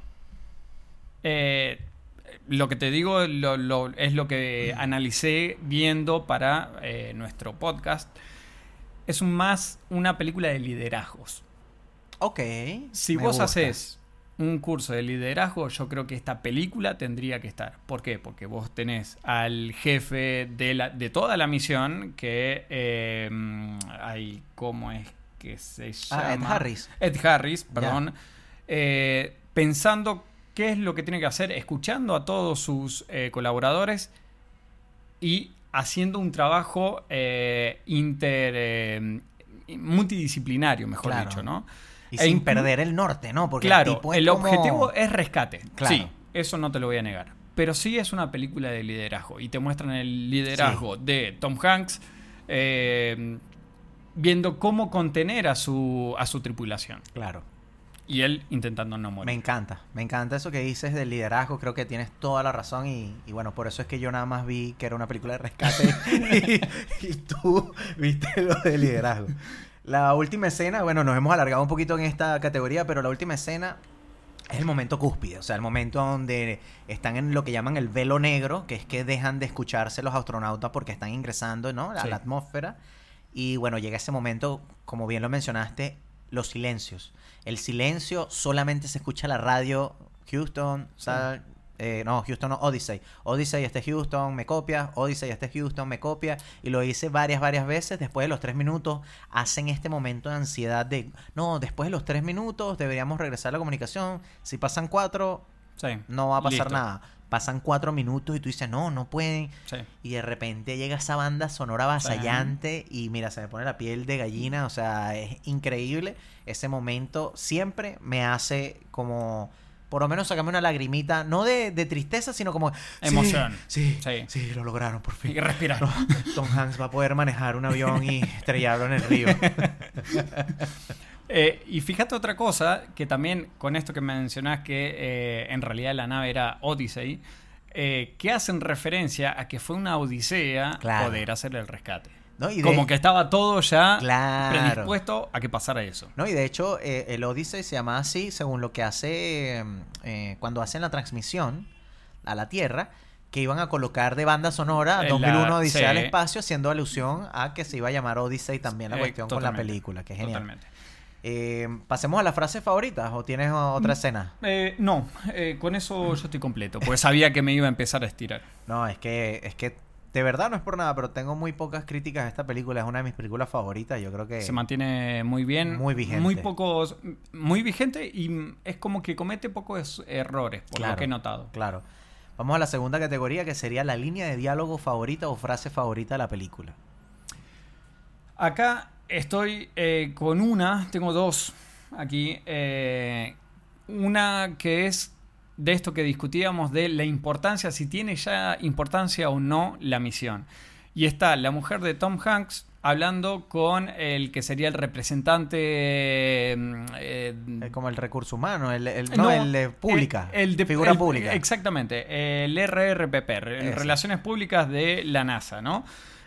Eh, lo que te digo lo- lo- es lo que analicé viendo para eh, nuestro podcast. Es un más una película de liderazgos. Ok. Si vos gusta. haces un curso de liderazgo, yo creo que esta película tendría que estar. ¿Por qué? Porque vos tenés al jefe de, la, de toda la misión, que eh, hay, ¿cómo es que se llama? Ah, Ed Harris. Ed Harris, perdón. Eh, pensando qué es lo que tiene que hacer, escuchando a todos sus eh, colaboradores y haciendo un trabajo eh, inter multidisciplinario, mejor Claro. dicho, ¿no? Y E sin perder el norte, ¿no? Porque claro, el, tipo el como- objetivo es rescate. Claro. Sí, eso no te lo voy a negar. Pero sí es una película de liderazgo. Y te muestran el liderazgo de Tom Hanks eh, viendo cómo contener a su, a su tripulación. Claro. Y él intentando no Me morir. encanta, me encanta eso que dices del liderazgo, creo que tienes toda la razón y, y bueno, por eso es que yo nada más vi que era una película de rescate y, y tú viste lo de liderazgo. La última escena, bueno, nos hemos alargado un poquito en esta categoría, pero la última escena es el momento cúspide, o sea, el momento donde están en lo que llaman el velo negro, que es que dejan de escucharse los astronautas porque están ingresando, ¿no? A Sí. la atmósfera. Y bueno, llega ese momento, como bien lo mencionaste, los silencios. El silencio solamente se escucha la radio Houston, sal- eh, no, Houston no, Odyssey. Odyssey, este es Houston, me copia. Odyssey, este es Houston, me copia. Y lo hice varias, varias veces. Después de los tres minutos, hacen este momento de ansiedad de, no, después de los tres minutos deberíamos regresar a la comunicación. Si pasan cuatro, Sí. no va a pasar Listo. nada. Pasan cuatro minutos y tú dices, no, no pueden. Sí. Y de repente llega esa banda sonora avasallante y mira, se me pone la piel de gallina, o sea, es increíble. Ese momento siempre me hace como, por lo menos sacarme una lagrimita, no de, de tristeza, sino como... "Sí, Emoción. Sí, Sí. sí, lo lograron por fin. Y respirar. No, Tom Hanks va a poder manejar un avión y estrellarlo en el río. Eh, y fíjate otra cosa, que también con esto que mencionás que eh, en realidad la nave era Odyssey, eh, que hacen referencia a que fue una odisea Claro. poder hacer el rescate. ¿No? Y de- Como que estaba todo ya Claro. predispuesto a que pasara eso. No, y de hecho, eh, el Odyssey se llama así según lo que hace eh, eh, cuando hacen la transmisión a la Tierra, que iban a colocar de banda sonora En 2001 la- Odisea al sí. espacio, haciendo alusión a que se iba a llamar Odyssey también la Eh, cuestión con la película, que es genial. Totalmente. Eh, pasemos a las frases favoritas, o tienes Mm. otra escena. Eh, no, eh, con eso yo estoy completo, pues sabía que me iba a empezar a estirar. No, es que, es que de verdad no es por nada, pero tengo muy pocas críticas a esta película, es una de mis películas favoritas, yo creo que... Se mantiene muy bien. Muy vigente. Muy pocos. Muy vigente y mm, es como que comete pocos errores, por Claro. lo que he notado. Claro. Vamos a la segunda categoría, que sería la línea de diálogo favorita o frase favorita de la película. Acá estoy eh, con una, tengo dos aquí. eh, una que es de esto que discutíamos de la importancia, si tiene ya importancia o no la misión. Y está la mujer de Tom Hanks hablando con el que sería el representante... mm, eh, como el recurso humano, el, el- no, el de pública, el- el de figura pública. Exactamente, el RRPP, Ese. Relaciones Públicas de la NASA, ¿no?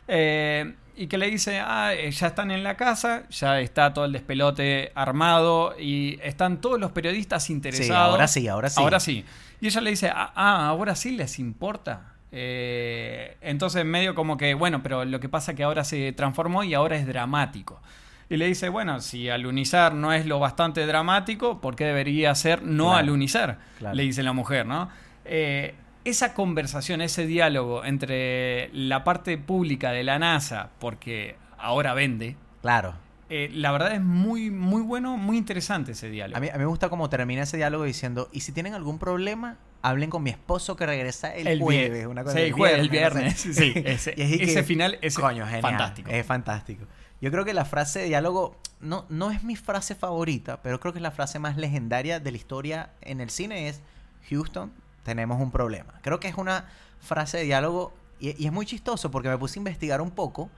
Eh, y que le dice, ah, eh, ya están en la casa, ya está todo el despelote armado y están todos los periodistas interesados. ahora sí, ahora sí. Ahora sí. Y ella le dice, ah, ah, ahora sí les importa. Eh, entonces medio como que, bueno, pero lo que pasa es que ahora se transformó y ahora es dramático. Y le dice, bueno, si alunizar no es lo bastante dramático, ¿por qué debería ser no Claro, alunizar? claro. Le dice la mujer, ¿no? Eh, esa conversación, ese diálogo entre la parte pública de la NASA, porque ahora vende, Claro. eh, la verdad es muy, muy bueno, muy interesante ese diálogo. A mí, a mí me gusta cómo termina ese diálogo diciendo, y si tienen algún problema, hablen con mi esposo que regresa el, El jueves. Una cosa sí, el jueves, el viernes, sé. sí, ese- Y así ese final es coño, genial, fantástico. Es fantástico. Yo creo que la frase de diálogo no, no es mi frase favorita, pero creo que es la frase más legendaria de la historia en el cine es Houston, tenemos un problema. Creo que es una frase de diálogo y, y es muy chistoso porque me puse a investigar un poco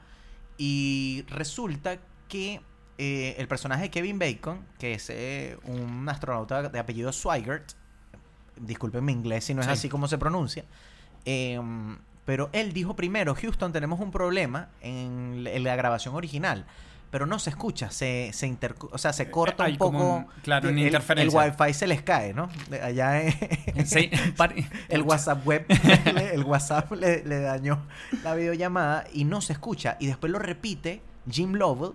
y resulta que eh, el personaje de Kevin Bacon, que es eh, un astronauta de apellido Swigert, disculpen mi inglés si no es Sí. así como se pronuncia, em, pero él dijo primero, Houston, tenemos un problema en la grabación original. Pero no se escucha, se, se inter- o sea, se corta hay un poco. un- claro, una el- interferencia. El, wifi se les cae, ¿no? Allá en- Sí, el WhatsApp web, el WhatsApp le, le dañó la videollamada y no se escucha. Y después lo repite Jim Lovell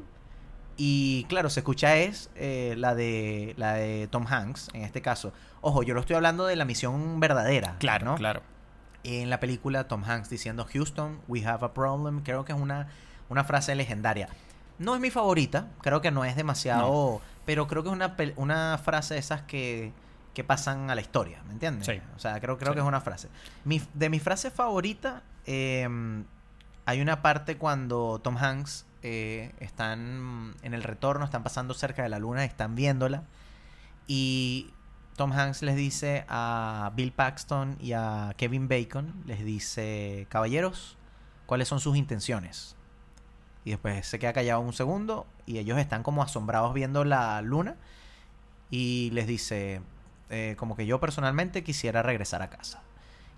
Y claro, se escucha es eh, la, de, la de Tom Hanks, en este caso. Ojo, yo lo estoy hablando de la misión verdadera. Claro, ¿no? claro. En la película, Tom Hanks diciendo Houston, we have a problem. Creo que es una, una frase legendaria. No es mi favorita, creo que no es demasiado. Pero creo que es una, una frase de esas que, que pasan a la historia, ¿me entiendes? Sí. O sea, creo, creo Sí. que es una frase. Mi, de mi frase favorita, eh, hay una parte cuando Tom Hanks eh, están en el retorno, están pasando cerca de la luna, están viéndola. Y Tom Hanks les dice a Bill Paxton y a Kevin Bacon, les dice, caballeros, ¿cuáles son sus intenciones? Y después se queda callado un segundo y ellos están como asombrados viendo la luna y les dice, eh, como que yo personalmente quisiera regresar a casa.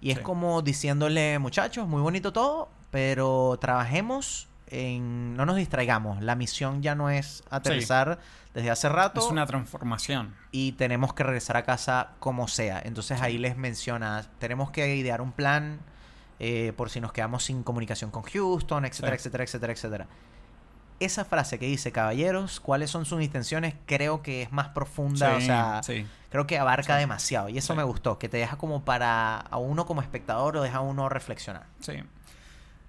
Y es como diciéndole, muchachos, muy bonito todo, pero trabajemos en... No nos distraigamos, la misión ya no es aterrizar desde hace rato Es una transformación. y tenemos que regresar a casa como sea. Entonces ahí les menciona, tenemos que idear un plan eh, por si nos quedamos sin comunicación con Houston, etcétera, Sí. etcétera, etcétera, etcétera. Esa frase que dice, caballeros, ¿cuáles son sus intenciones? Creo que es más profunda, o sea, sí. creo que abarca demasiado. Y eso me gustó, que te deja como para a uno como espectador o deja a uno reflexionar. Sí.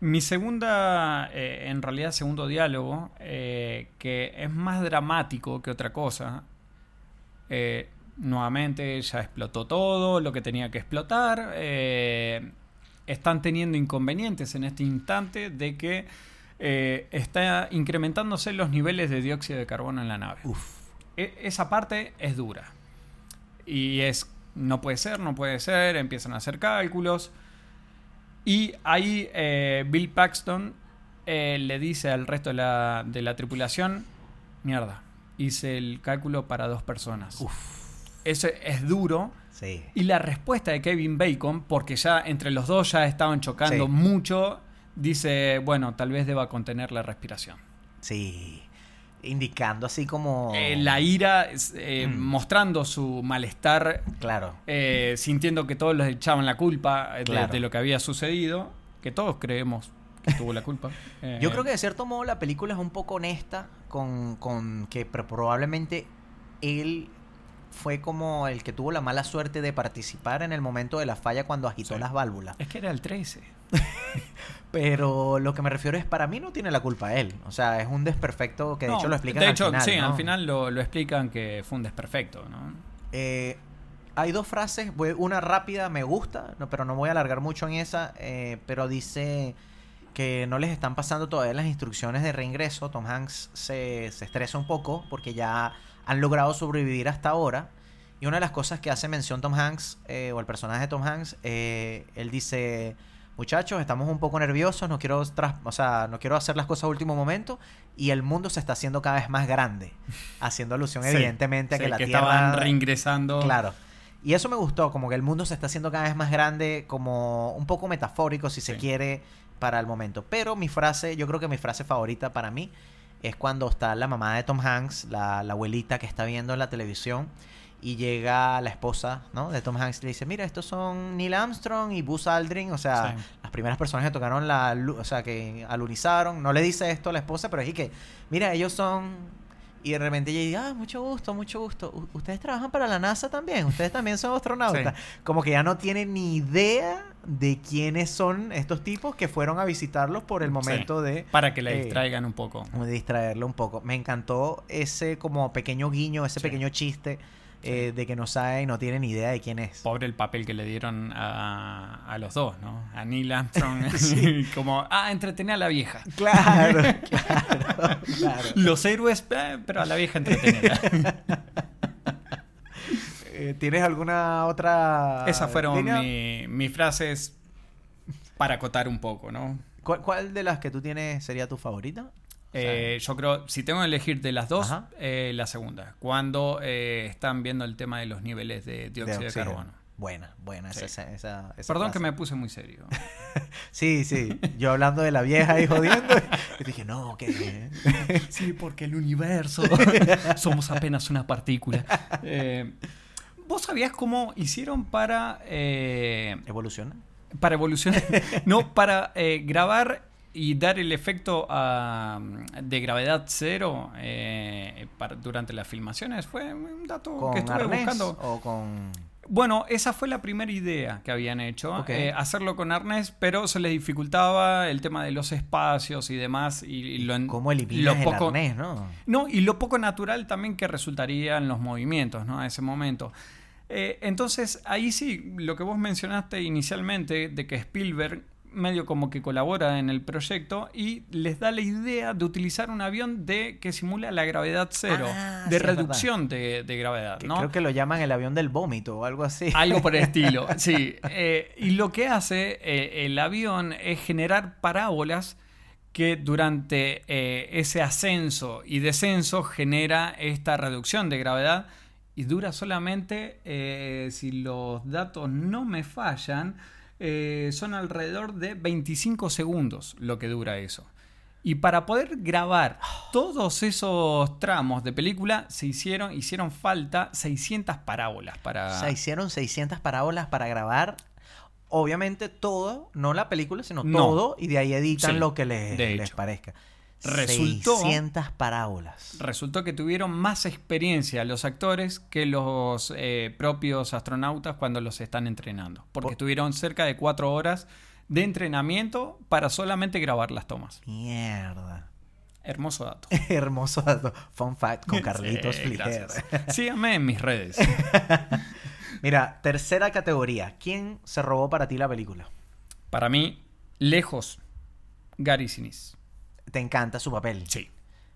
Mi segunda, eh, en realidad segundo diálogo, eh, que es más dramático que otra cosa. Eh, nuevamente ya explotó todo lo que tenía que explotar. Están teniendo inconvenientes en este instante de que eh, está incrementándose los niveles de dióxido de carbono en la nave. E- esa parte es dura. Y es, no puede ser, no puede ser, empiezan a hacer cálculos. Y ahí eh, Bill Paxton eh, le dice al resto de la, de la tripulación, mierda, hice el cálculo para dos personas. Eso es duro. Sí. Y la respuesta de Kevin Bacon, porque ya entre los dos ya estaban chocando Sí. mucho, dice, bueno, tal vez deba contener la respiración. Sí. Indicando así como... Eh, la ira, es, eh, Mm. mostrando su malestar, Claro. eh, sintiendo que todos les echaban la culpa de, lo que había sucedido, que todos creemos que tuvo la culpa. Eh, Yo creo que de cierto modo la película es un poco honesta con, con que pr- probablemente él fue como el que tuvo la mala suerte de participar en el momento de la falla cuando agitó Sí. las válvulas. Es que era el 13. Pero lo que me refiero es, para mí no tiene la culpa él. O sea, es un desperfecto que de No, hecho lo explican De al hecho, final, sí, ¿no? al final lo, lo explican que fue un desperfecto, ¿no? Eh, hay dos frases, una rápida me gusta, no, pero no voy a alargar mucho en esa, eh, pero dice que no les están pasando todavía las instrucciones de reingreso. Tom Hanks se, se estresa un poco porque ya han logrado sobrevivir hasta ahora. Y una de las cosas que hace mención Tom Hanks, eh, o el personaje de Tom Hanks, eh, él dice, muchachos, estamos un poco nerviosos, no quiero, tras- o sea, no quiero hacer las cosas a último momento, y el mundo se está haciendo cada vez más grande, haciendo alusión Sí, evidentemente a sí, que la que Tierra... estaban reingresando. Claro. Y eso me gustó, como que el mundo se está haciendo cada vez más grande, como un poco metafórico, si se quiere, para el momento. Pero mi frase, yo creo que mi frase favorita para mí es cuando está la mamá de Tom Hanks, la, la abuelita que está viendo en la televisión, y llega la esposa ¿no? de Tom Hanks y le dice, mira, estos son Neil Armstrong y Buzz Aldrin, o sea, Sí. las primeras personas que tocaron la o sea, que alunizaron. No le dice esto a la esposa, pero es que, mira, ellos son... Y de repente ella dice, ah, mucho gusto, mucho gusto. U- ¿Ustedes trabajan para la NASA también? ¿Ustedes también son astronautas? Como que ya no tiene ni idea de quiénes son estos tipos que fueron a visitarlos por el momento Sí, de... Para que la eh, distraigan un poco. distraerlo un poco. Me encantó ese como pequeño guiño, ese Sí. pequeño chiste eh, de que no sabe y no tiene ni idea de quién es. Pobre el papel que le dieron a, a los dos, ¿no? A Neil Armstrong. Como, ah, entretené a la vieja. Claro, claro, claro. Los héroes, eh, pero a la vieja entretenida. Eh, ¿Tienes alguna otra Esas fueron mi- mis frases para acotar un poco, ¿no? ¿Cuál, cuál de las que tú tienes sería tu favorita? O sea, Eh, yo creo, si tengo que elegir de las dos, eh, la segunda. Cuando eh, están viendo el tema de los niveles de dióxido de, carbono. Buena, buena Sí. esa, esa, esa Perdón que me puse muy serio. Sí, sí. Yo hablando de la vieja y jodiendo. y dije, no, que... Sí, porque el universo somos apenas una partícula. ¿Vos sabías cómo hicieron para, eh, ¿Evoluciona? para evolucionar? No, para eh, grabar y dar el efecto de gravedad cero eh, para- durante las filmaciones fue un dato que ¿Con estuve buscando. o con...? Bueno, esa fue la primera idea que habían hecho, eh, hacerlo con arnés, pero se les dificultaba el tema de los espacios y demás. Y, y lo, ¿Cómo eliminas lo el arnés, no? no, y lo poco natural también que resultaría en los movimientos, ¿no? A ese momento. Eh, entonces, ahí sí, lo que vos mencionaste inicialmente, de que Spielberg medio como que colabora en el proyecto y les da la idea de utilizar un avión de que simula la gravedad cero, Ah, de sí, reducción de, de gravedad, Que ¿no? Creo que lo llaman el avión del vómito o algo así. Algo por el estilo, sí. Eh, y lo que hace eh, el avión es generar parábolas que durante eh, ese ascenso y descenso genera esta reducción de gravedad y dura solamente, eh, si los datos no me fallan, eh, son alrededor de 25 segundos lo que dura eso. Y para poder grabar todos esos tramos de película, se hicieron, hicieron falta 600 parábolas para... Se hicieron 600 parábolas para grabar, obviamente todo, no la película, sino No. todo, y de ahí editan Sí, lo que les, parezca. Resultó- 600 parábolas. Resultó que tuvieron más experiencia los actores que los eh, propios astronautas cuando los están entrenando. Porque Por- tuvieron cerca de cuatro horas de entrenamiento para solamente grabar las tomas. Mierda. Hermoso dato. Hermoso dato. Fun fact con Carlitos Sí. Síganme en mis redes. Mira, tercera categoría. ¿Quién se robó para ti la película? Para mí, lejos, Gary Sinise. ¿Te encanta su papel? Sí.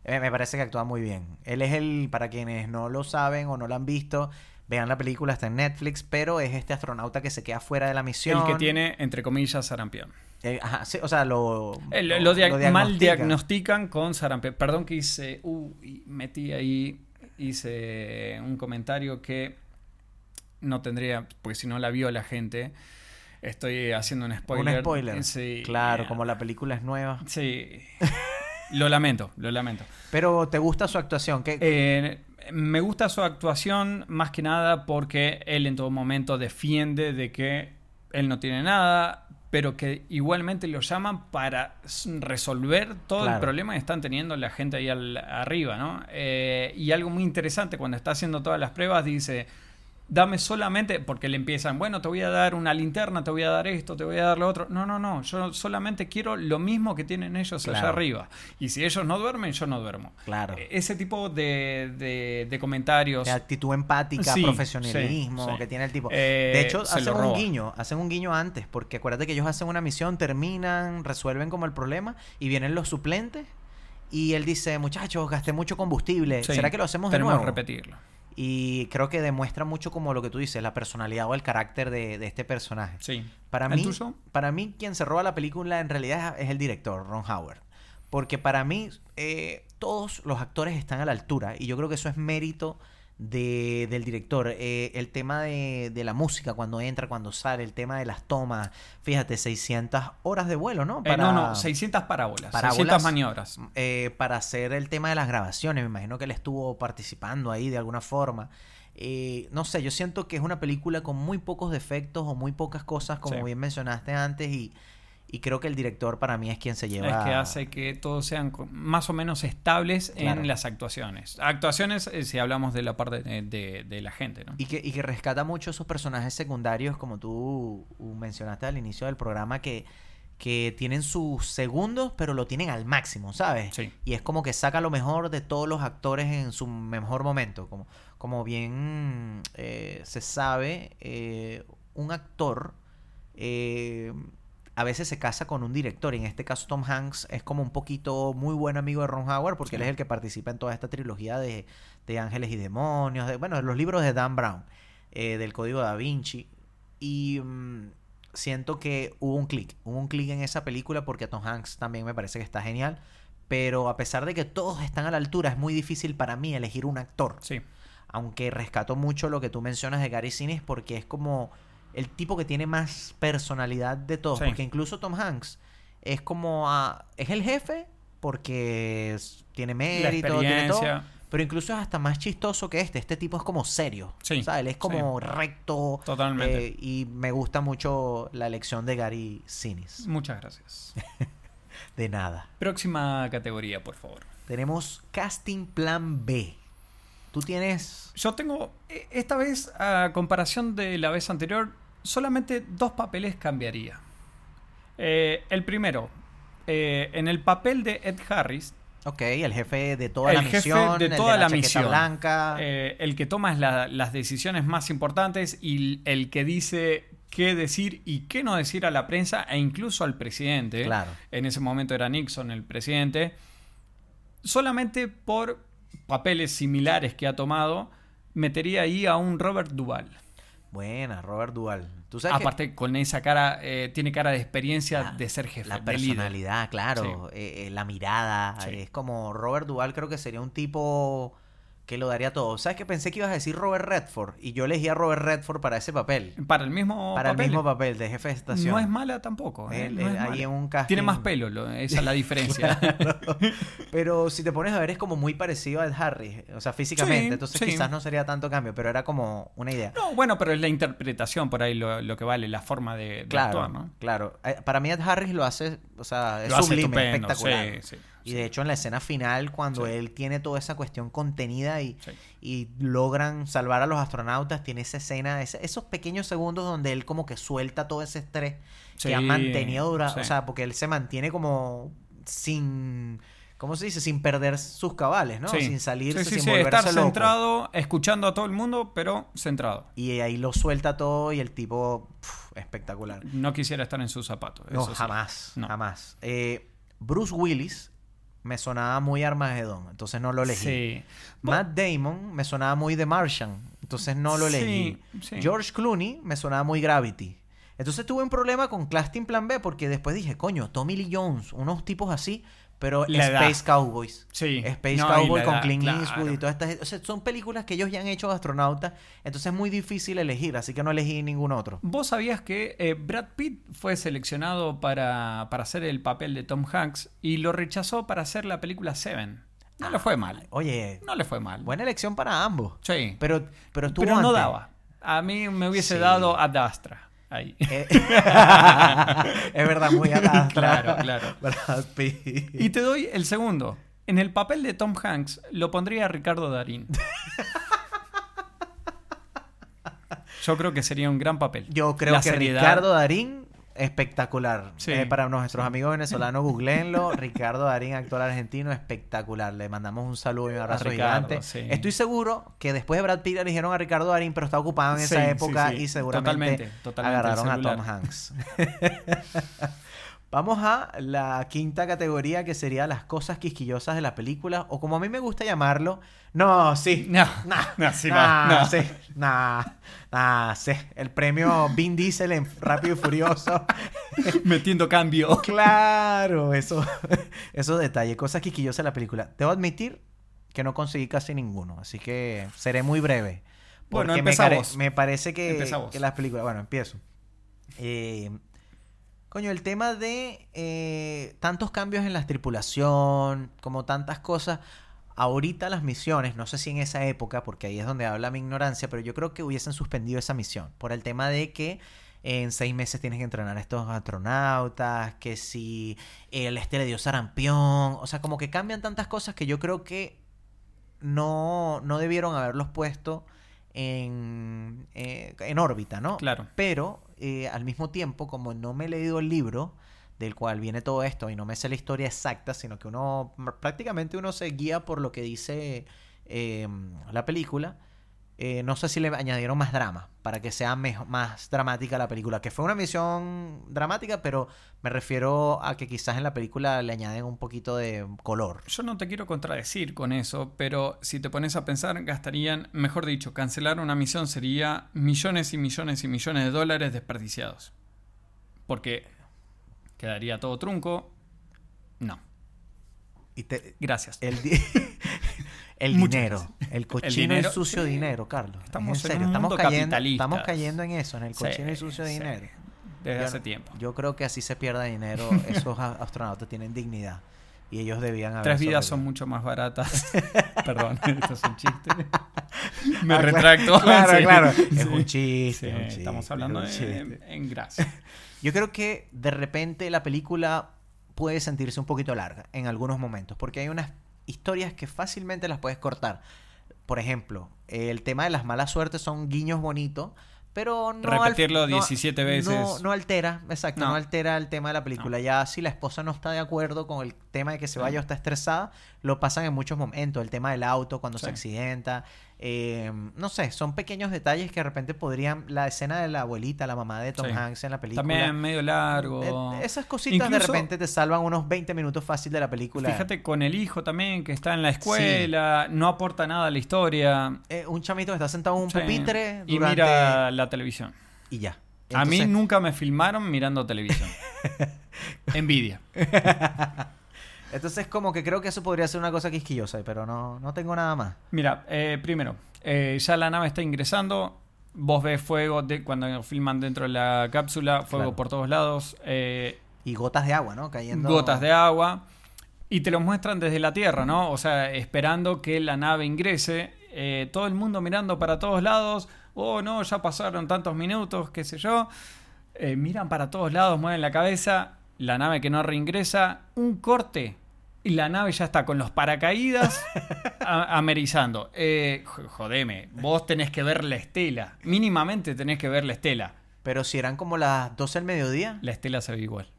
Eh, me parece que actúa muy bien. Él es el, para quienes no lo saben o no lo han visto, vean la película, está en Netflix, pero es este astronauta que se queda fuera de la misión. El que tiene, entre comillas, sarampión. Eh, ajá, sí, o sea, lo, Eh, Lo, mal diagnostica. diagnostican con sarampión. Perdón que hice, uh, metí ahí, hice un comentario que no tendría, porque si no la vio la gente, estoy haciendo un spoiler. Un spoiler. Sí, claro, eh, como la película es nueva. Sí. lo lamento, lo lamento. Pero ¿te gusta su actuación? ¿Qué, Eh, me gusta su actuación más que nada porque él en todo momento defiende de que él no tiene nada, pero que igualmente lo llaman para resolver todo Claro. el problema que están teniendo la gente ahí al- arriba, ¿no? Eh, y algo muy interesante, cuando está haciendo todas las pruebas, dice, dame solamente, porque le empiezan, bueno, te voy a dar una linterna, te voy a dar esto, te voy a dar lo otro. No, no, no, yo solamente quiero lo mismo que tienen ellos allá arriba. Y si ellos no duermen, yo no duermo. Claro. Eh, Ese tipo de, de- de comentarios. de actitud empática, Sí, profesionalismo sí, sí. que tiene el tipo. Eh, de hecho, hacen un guiño, hacen un guiño antes, porque acuérdate que ellos hacen una misión, terminan, resuelven como el problema y vienen los suplentes y él dice, muchachos, gasté mucho combustible, ¿será que lo hacemos de tenemos nuevo? que repetirlo. Y creo que demuestra mucho como lo que tú dices, la personalidad o el carácter de, de este personaje. Sí. Para ¿El mí, para mí, quien se roba la película en realidad es es el director, Ron Howard. Porque para mí, eh, todos los actores están a la altura. Y yo creo que eso es mérito de- del director. Eh, el tema de, de la música, cuando entra, cuando sale, el tema de las tomas. Fíjate, 600 horas de vuelo, ¿no? Eh, no, no, 600 parábolas, Parábolas. 600 maniobras. eh, para hacer el tema de las grabaciones. Me imagino que él estuvo participando ahí de alguna forma. Eh, no sé, yo siento que es una película con muy pocos defectos o muy pocas cosas, como Sí. bien mencionaste antes, y, y creo que el director para mí es quien se lleva. Es que hace que todos sean más o menos estables Claro. en las actuaciones. Actuaciones, eh, si hablamos de la parte de, de- de la gente, ¿no? Y que, y que rescata mucho esos personajes secundarios, como tú uh, mencionaste al inicio del programa, que, que tienen sus segundos, pero lo tienen al máximo, ¿sabes? Sí. Y es como que saca lo mejor de todos los actores en su mejor momento. Como, como bien eh, se sabe, eh, un actor eh, a veces se casa con un director. Y en este caso Tom Hanks es como un poquito muy buen amigo de Ron Howard porque él es el que participa en toda esta trilogía de, de Ángeles y Demonios, de, bueno, los libros de Dan Brown, eh, del Código Da Vinci. Y mm, siento que hubo un clic, hubo un clic en esa película porque Tom Hanks también me parece que está genial. Pero a pesar de que todos están a la altura, es muy difícil para mí elegir un actor. Sí. Aunque rescato mucho lo que tú mencionas de Gary Sinise porque es como el tipo que tiene más personalidad de todos. Sí. Porque incluso Tom Hanks es como... ah, es el jefe porque es- tiene mérito, tiene todo. Pero incluso es hasta más chistoso que este. Este tipo es como serio. Sí, O sea, él es como sí. recto. Totalmente. eh, y me gusta mucho la elección de Gary Sinise. Muchas gracias. De nada. Próxima categoría, por favor. Tenemos Casting Plan B. Tú tienes... Yo tengo, eh, esta vez, a comparación de la vez anterior, solamente dos papeles cambiaría. Eh, el primero, eh, en el papel de Ed Harris, Ok, el jefe de toda el la jefe misión, de el toda la, la, misión, blanca. eh, el que toma la- las decisiones más importantes y el que dice qué decir y qué no decir a la prensa e incluso al presidente. Claro. En ese momento era Nixon el presidente. Solamente por papeles similares que ha tomado, metería ahí a un Robert Duvall. Buena, Robert Duval. ¿Tú sabes que Aparte, con esa cara, eh, tiene cara de experiencia La- de ser jefe. la líder. personalidad, claro, eh, eh, la mirada, Sí. es como Robert Duval creo que sería un tipo que lo daría todo. ¿Sabes que pensé que ibas a decir Robert Redford y yo elegí a Robert Redford para ese papel, Para el mismo para papel. el mismo papel de jefe de estación. No es mala tampoco. ¿eh? Él- No es él ahí en un casting- Tiene más pelo, lo- esa es la diferencia. Pero si te pones a ver es como muy parecido a Ed Harris, o sea, físicamente, Sí, entonces sí. quizás no sería tanto cambio, pero era como una idea. no, bueno, pero es la interpretación por ahí lo, lo que vale, la forma de, de Claro, actuar, ¿no? claro. Eh, Para mí Ed Harris lo hace, o sea, es Lo hace sublime, estupendo, espectacular. sí, sí, y de hecho en la escena final, cuando Sí. él tiene toda esa cuestión contenida y, Sí. y logran salvar a los astronautas, tiene esa escena, ese- esos pequeños segundos donde él como que suelta todo ese estrés que han mantenido durante, o sea, porque él se mantiene como sin, ¿cómo se dice? Sin perder sus cabales, ¿no? Sin salirse, sin volverse estar loco. centrado, escuchando a todo el mundo, pero centrado. Y ahí lo suelta todo y el tipo, espectacular. No quisiera estar en sus zapatos. No, eso jamás, No. jamás. Eh, Bruce Willis me sonaba muy Armagedón, entonces no lo elegí. Sí. Matt Damon me sonaba muy The Martian, entonces no lo Sí, elegí. sí. George Clooney me sonaba muy Gravity. Entonces tuve un problema con Casting Plan B porque después dije, coño, Tommy Lee Jones, unos tipos así, pero La edad. Space Cowboys. Sí. Space No, Cowboy con edad, Clint claro. Eastwood y todas estas. O sea, son películas que ellos ya han hecho de astronautas, entonces es muy difícil elegir, así que no elegí ningún otro. ¿Vos sabías que eh, Brad Pitt fue seleccionado para, para hacer el papel de Tom Hanks y lo rechazó para hacer la película Seven? No le fue mal. Oye, No le fue mal. buena elección para ambos. Sí. Pero, pero estuvo Pero no daba. A mí me hubiese Sí. dado a Dastra. Ahí. Eh, es verdad, muy atrás. Claro, claro. Brad Pitt. Y te doy el segundo. En el papel de Tom Hanks lo pondría Ricardo Darín. Yo creo que sería un gran papel. Yo creo La que seriedad- Ricardo Darín, espectacular. Sí. Eh, para nuestros amigos venezolanos, googleenlo. Ricardo Darín, actor argentino, espectacular. Le mandamos un saludo y un abrazo Ricardo, gigante. sí. Estoy seguro que después de Brad Pitt eligieron a Ricardo Darín, pero está ocupado en Sí, esa época y seguramente Totalmente, totalmente, agarraron a Tom. Hanks. Vamos a la quinta categoría que sería las cosas quisquillosas de la película, o como a mí me gusta llamarlo, no, sí, No, no, sí nah, va, no. sí, nah, nah, sí. El premio Vin Diesel en Rápido y Furioso. Metiendo cambio. claro, eso, esos detalles, cosas quisquillosas de la película. Debo admitir que no conseguí casi ninguno, así que seré muy breve. Bueno, Porque me, care- vos. me parece que, que las películas. Bueno, empiezo. Eh, coño, el tema de eh, tantos cambios en la tripulación, como tantas cosas. Ahorita las misiones, no sé si en esa época, porque ahí es donde habla mi ignorancia, pero yo creo que hubiesen suspendido esa misión por el tema de que en seis meses tienes que entrenar a estos astronautas, que si el este le dio sarampión, o sea, como que cambian tantas cosas que yo creo que no, no debieron haberlos puesto en, eh, en órbita, ¿no? Claro. Pero eh, al mismo tiempo, como no me he leído el libro del cual viene todo esto y no me sé la historia exacta, sino que uno prácticamente uno se guía por lo que dice eh, la película. Eh, no sé si le añadieron más drama para que sea más dramática la película. Que fue una misión dramática, pero me refiero a que quizás en la película le añaden un poquito de color. Yo no te quiero contradecir con eso, pero si te pones a pensar, gastarían, mejor dicho, cancelar una misión sería millones y millones y millones de dólares desperdiciados. Porque quedaría todo trunco. No. Y te- Gracias. El, el Muchas dinero, el cochino dinero, y sucio sí. dinero, Carlos. Estamos Es en serio, estamos cayendo, capitalista. estamos cayendo en eso, en el Sí, cochino y sucio sí. dinero. Desde Yo- hace tiempo. Yo creo que así se pierda dinero. Esos astronautas tienen dignidad. Y ellos debían haber Tres vidas son mucho más baratas. Perdón, esto es un chiste. Me Ah, retracto. Claro, Sí, claro. sí. Es un chiste. Sí, es un chiste, estamos hablando es de- en gracia. Yo creo que de repente la película puede sentirse un poquito larga en algunos momentos, porque hay unas historias que fácilmente las puedes cortar. Por ejemplo, el tema de las malas suertes son guiños bonitos, pero no... al- Repetirlo no- 17 veces. No, no altera, exacto, no. No. altera el tema de la película. Ya si la esposa no está de acuerdo con el tema de que se vaya o está estresada, lo pasan en muchos momentos. El tema del auto, cuando se accidenta. Eh, no sé, son pequeños detalles que de repente podrían... La escena de la abuelita, la mamá de Tom Sí. Hanks en la película. También medio largo. Eh, Esas cositas de repente te salvan unos 20 minutos fácil de la película. Fíjate con el hijo también, que está en la escuela, no aporta nada a la historia. Eh, un chamito que está sentado en un Sí. pupitre Y mira la televisión. Y ya. a mí nunca me filmaron mirando televisión. Envidia. Entonces como que creo que eso podría ser una cosa quisquillosa, pero no, no tengo nada más. Mira, eh, primero, eh, ya la nave está ingresando. Vos ves fuego de, cuando filman dentro de la cápsula, fuego Claro. por todos lados, eh, Y gotas de agua, ¿no? Cayendo... gotas de agua. Y te lo muestran desde la Tierra, ¿no? O sea, esperando que la nave ingrese. todo el mundo mirando para todos lados. Oh, no, ya pasaron tantos minutos, qué sé yo. Miran para todos lados, mueven la cabeza. La nave que no reingresa. Un corte. Y la nave ya está con los paracaídas amerizando. Eh, jo- jodeme, vos tenés que ver la estela. Mínimamente tenés que ver la estela. Pero si eran como las 12 del mediodía, La estela se ve igual.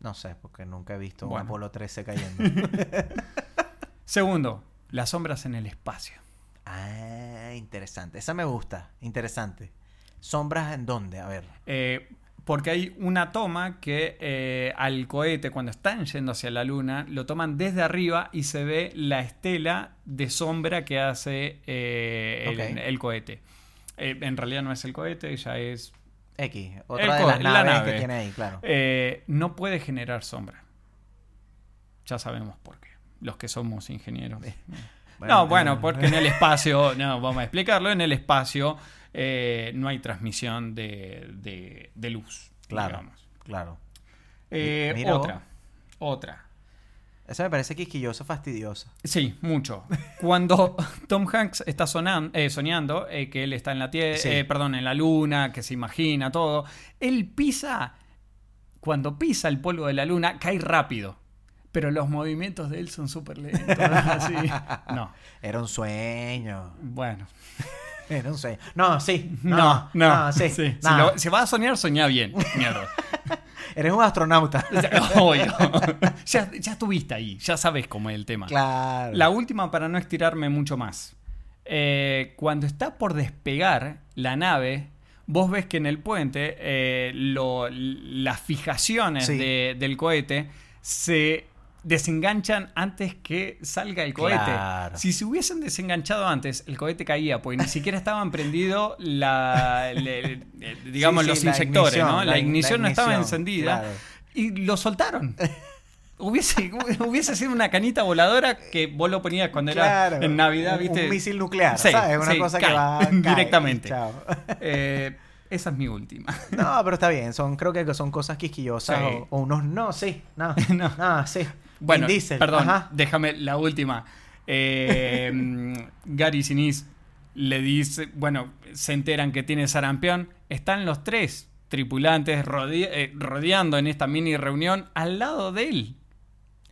no sé, porque nunca he visto Bueno. un Apolo 13 cayendo. Segundo, las sombras en el espacio. ah, interesante. Esa me gusta. Interesante. ¿Sombras en dónde? A ver. Eh, porque hay una toma que eh, al cohete, cuando están yendo hacia la luna, lo toman desde arriba y se ve la estela de sombra que hace eh, el, cohete. Eh, en realidad no es el cohete, ya es... X. Otra de las la naves nave. que tiene ahí, claro. no puede generar sombra. Ya sabemos por qué. Los que somos ingenieros. no, bueno, porque en el espacio, no, vamos a explicarlo, en el espacio eh, no hay transmisión de, de- de luz. Claro, digamos. claro. Eh, Mira vos. otra, otra. Esa me parece quisquillosa, fastidiosa. Sí, mucho. Cuando Tom Hanks está sonan- eh, soñando eh, que él está en la tierra, Sí. perdón, en la luna, que se imagina todo, él pisa, cuando pisa el polvo de la luna, cae rápido. Pero los movimientos de él son súper lentos. así. No, Era un sueño. bueno. Era un sueño. No, sí. No, No, no, no, sí. Si, lo- si vas a soñar, soñá bien. Mierda. Eres un astronauta. Obvio. ya, ya estuviste ahí, ya sabes cómo es el tema. claro. La última para no estirarme mucho más. Eh, cuando está por despegar la nave, vos ves que en el puente eh, lo- las fijaciones Sí. de- del cohete se desenganchan antes que salga el cohete. Claro. Si se hubiesen desenganchado antes, el cohete caía, porque ni siquiera estaban prendidos la, le- digamos, Sí, sí, los la inyectores, ignición, ¿no? La, la- ignición no estaba encendida. claro. Y lo soltaron. Hubiese, hubiese sido una canita voladora que vos lo ponías cuando Claro. era en Navidad, ¿viste? Un misil nuclear, Sí, ¿sabes? Una sí, cosa cae, que va cae, directamente. Eh, esa es mi última. No, pero está bien. Son, creo que son cosas quisquillosas Sí. o, o unos no, sí. No, No. no, sí. Bueno, Diesel, perdón, ajá. déjame la última. Eh, Gary Sinise le dice, bueno, se enteran que tiene sarampión. Están los tres tripulantes eh, rodeando en esta mini reunión al lado de él.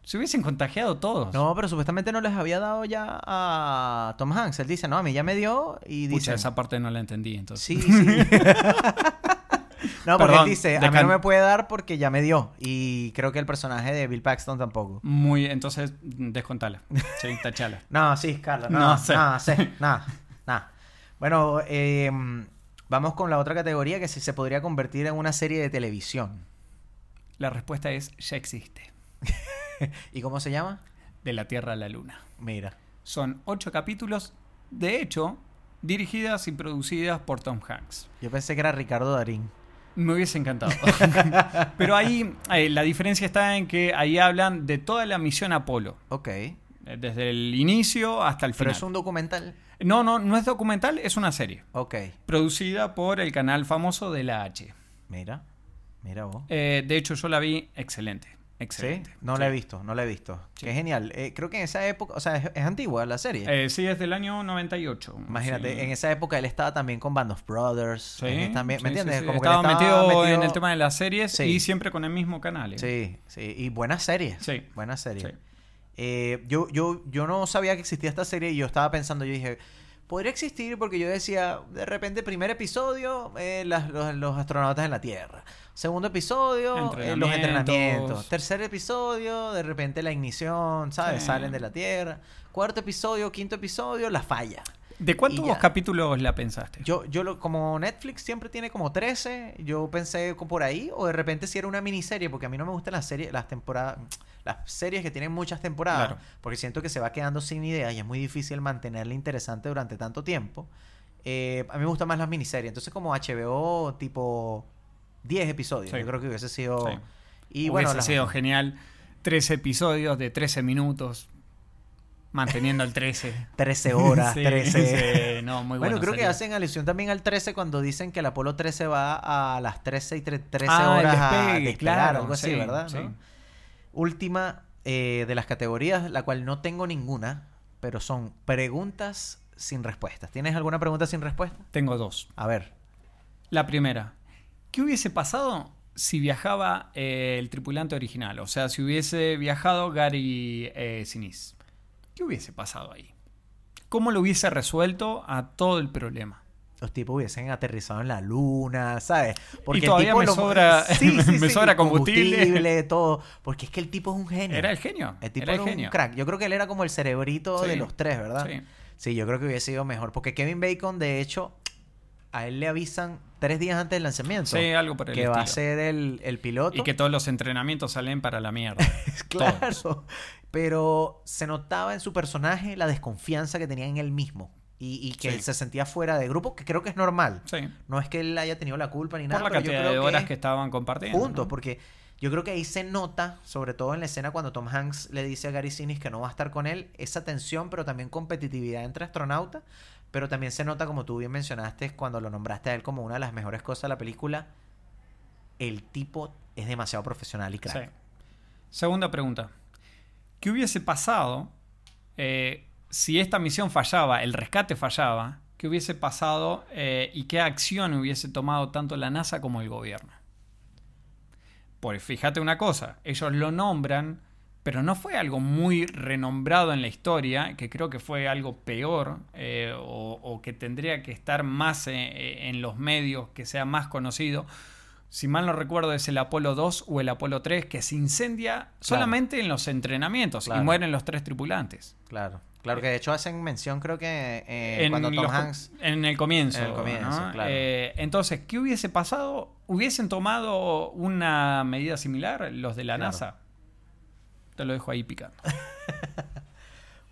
Se hubiesen contagiado todos. No, pero supuestamente no les había dado ya a Tom Hanks. Él dice, no, a mí ya me dio y Pucha, dice... esa parte no la entendí entonces. Sí, sí. no, porque Perdón, él dice, a mí no me puede dar porque ya me dio. Y creo que el personaje de Bill Paxton tampoco. Muy, entonces, descontala. Sí, tachala. No, sí, Carlos. No, No no sé. sé. No, nada, nada. Bueno, eh, vamos con la otra categoría que si se podría convertir en una serie de televisión. La respuesta es ya existe. ¿Y cómo se llama? De la Tierra a la Luna. Mira. Son ocho capítulos, de hecho, dirigidas y producidas por Tom Hanks. Yo pensé que era Ricardo Darín. Me hubiese encantado. Pero ahí eh, la diferencia está en que ahí hablan de toda la misión Apolo. Ok. eh, Desde el inicio hasta el Pero final. es un documental. No, no, no es documental, es una serie. Ok. Producida por el canal famoso de la H. Mira. Mira vos. Eh, de hecho, yo la vi excelente. Excelente. ¿Sí? No Sí. la he visto, no la he visto. Sí. Qué genial. Eh, creo que en esa época, o sea, es, es antigua la serie. Eh, sí, es del año 98. Imagínate, en esa época él estaba también con Band of Brothers. Sí, también, ¿Me entiendes? que estaba, metido, en el tema de la las series y siempre con el mismo canal. ¿eh? Sí, sí. Y buena serie. Sí. Buena serie. Sí. Eh, yo, yo, yo no sabía que existía esta serie y yo estaba pensando, yo dije, podría existir porque yo decía, de repente, primer episodio, eh, las- los, los astronautas en la Tierra. Segundo episodio, eh, los Entrenamientos. entrenamientos. Tercer episodio, de repente la ignición, ¿sabes? Sí. Salen de la Tierra. Cuarto episodio, quinto episodio, la falla. ¿De cuántos capítulos la pensaste? Yo, yo lo, como Netflix siempre tiene como 13, yo pensé por ahí, o de repente si era una miniserie, porque a mí no me gustan las series, las temporadas, las series que tienen muchas temporadas, Claro. porque siento que se va quedando sin ideas y es muy difícil mantenerla interesante durante tanto tiempo. Eh, a mí me gustan más las miniseries, entonces como HBO tipo 10 episodios, Sí. yo creo que hubiese sido... Sí. Y Hubiese bueno, las- sido genial. 13 episodios de 13 minutos. Manteniendo el 13. 13 horas, Sí, 13... sí, no, muy bueno, bueno. creo que hacen alusión también al 13 cuando dicen que el Apolo 13 va a las 13 y tre- 13 Ah, el horas a despegue, despegar, claro, algo así, sí, ¿verdad? sí. ¿No? Última eh, de las categorías, la cual no tengo ninguna, pero son preguntas sin respuestas. ¿Tienes alguna pregunta sin respuesta? Tengo dos. A ver. La primera. ¿Qué hubiese pasado si viajaba eh, el tripulante original? O sea, si hubiese viajado Gary eh, Sinise. ¿Qué hubiese pasado ahí? ¿Cómo lo hubiese resuelto a todo el problema? Los tipos hubiesen aterrizado en la luna, ¿sabes? Y todavía me sobra- me sobra combustible. todo. Porque es que el tipo es un genio. Era el genio. El tipo era era, el un genio. crack. Yo creo que él era como el cerebrito de los tres, ¿verdad? Sí. Sí, yo creo que hubiese sido mejor. Porque Kevin Bacon, de hecho, a él le avisan tres días antes del lanzamiento Sí, algo por el que va a ser el, el piloto. Y que todos los entrenamientos salen para la mierda. claro. Todos. Pero se notaba en su personaje la desconfianza que tenía en él mismo. Y, y que Sí. él se sentía fuera de grupo, que creo que es normal. Sí. No es que él haya tenido la culpa ni Por nada. la pero yo cantidad creo de que horas que estaban compartiendo. juntos, ¿no? porque yo creo que ahí se nota, sobre todo en la escena cuando Tom Hanks le dice a Gary Sinise que no va a estar con él, esa tensión, pero también competitividad entre astronautas. Pero también se nota, como tú bien mencionaste, cuando lo nombraste a él como una de las mejores cosas de la película, el tipo es demasiado profesional y crack. Sí. Segunda pregunta. ¿Qué hubiese pasado eh, si esta misión fallaba, el rescate fallaba? ¿Qué hubiese pasado eh, y qué acción hubiese tomado tanto la NASA como el gobierno? Pues fíjate una cosa, ellos lo nombran, pero no fue algo muy renombrado en la historia, que creo que fue algo peor eh, o, que tendría que estar más en los medios, que sea más conocido. Si mal no recuerdo es el Apolo 2 o el Apolo 3 que se incendia solamente en los entrenamientos Claro. y mueren los tres tripulantes. Claro. Claro que de hecho hacen mención, creo que eh, en, cuando Tom los Hanks. en el comienzo. En el comienzo, ¿no? claro. Eh, entonces, ¿qué hubiese pasado? ¿Hubiesen tomado una medida similar los de la. NASA? Te lo dejo ahí picando.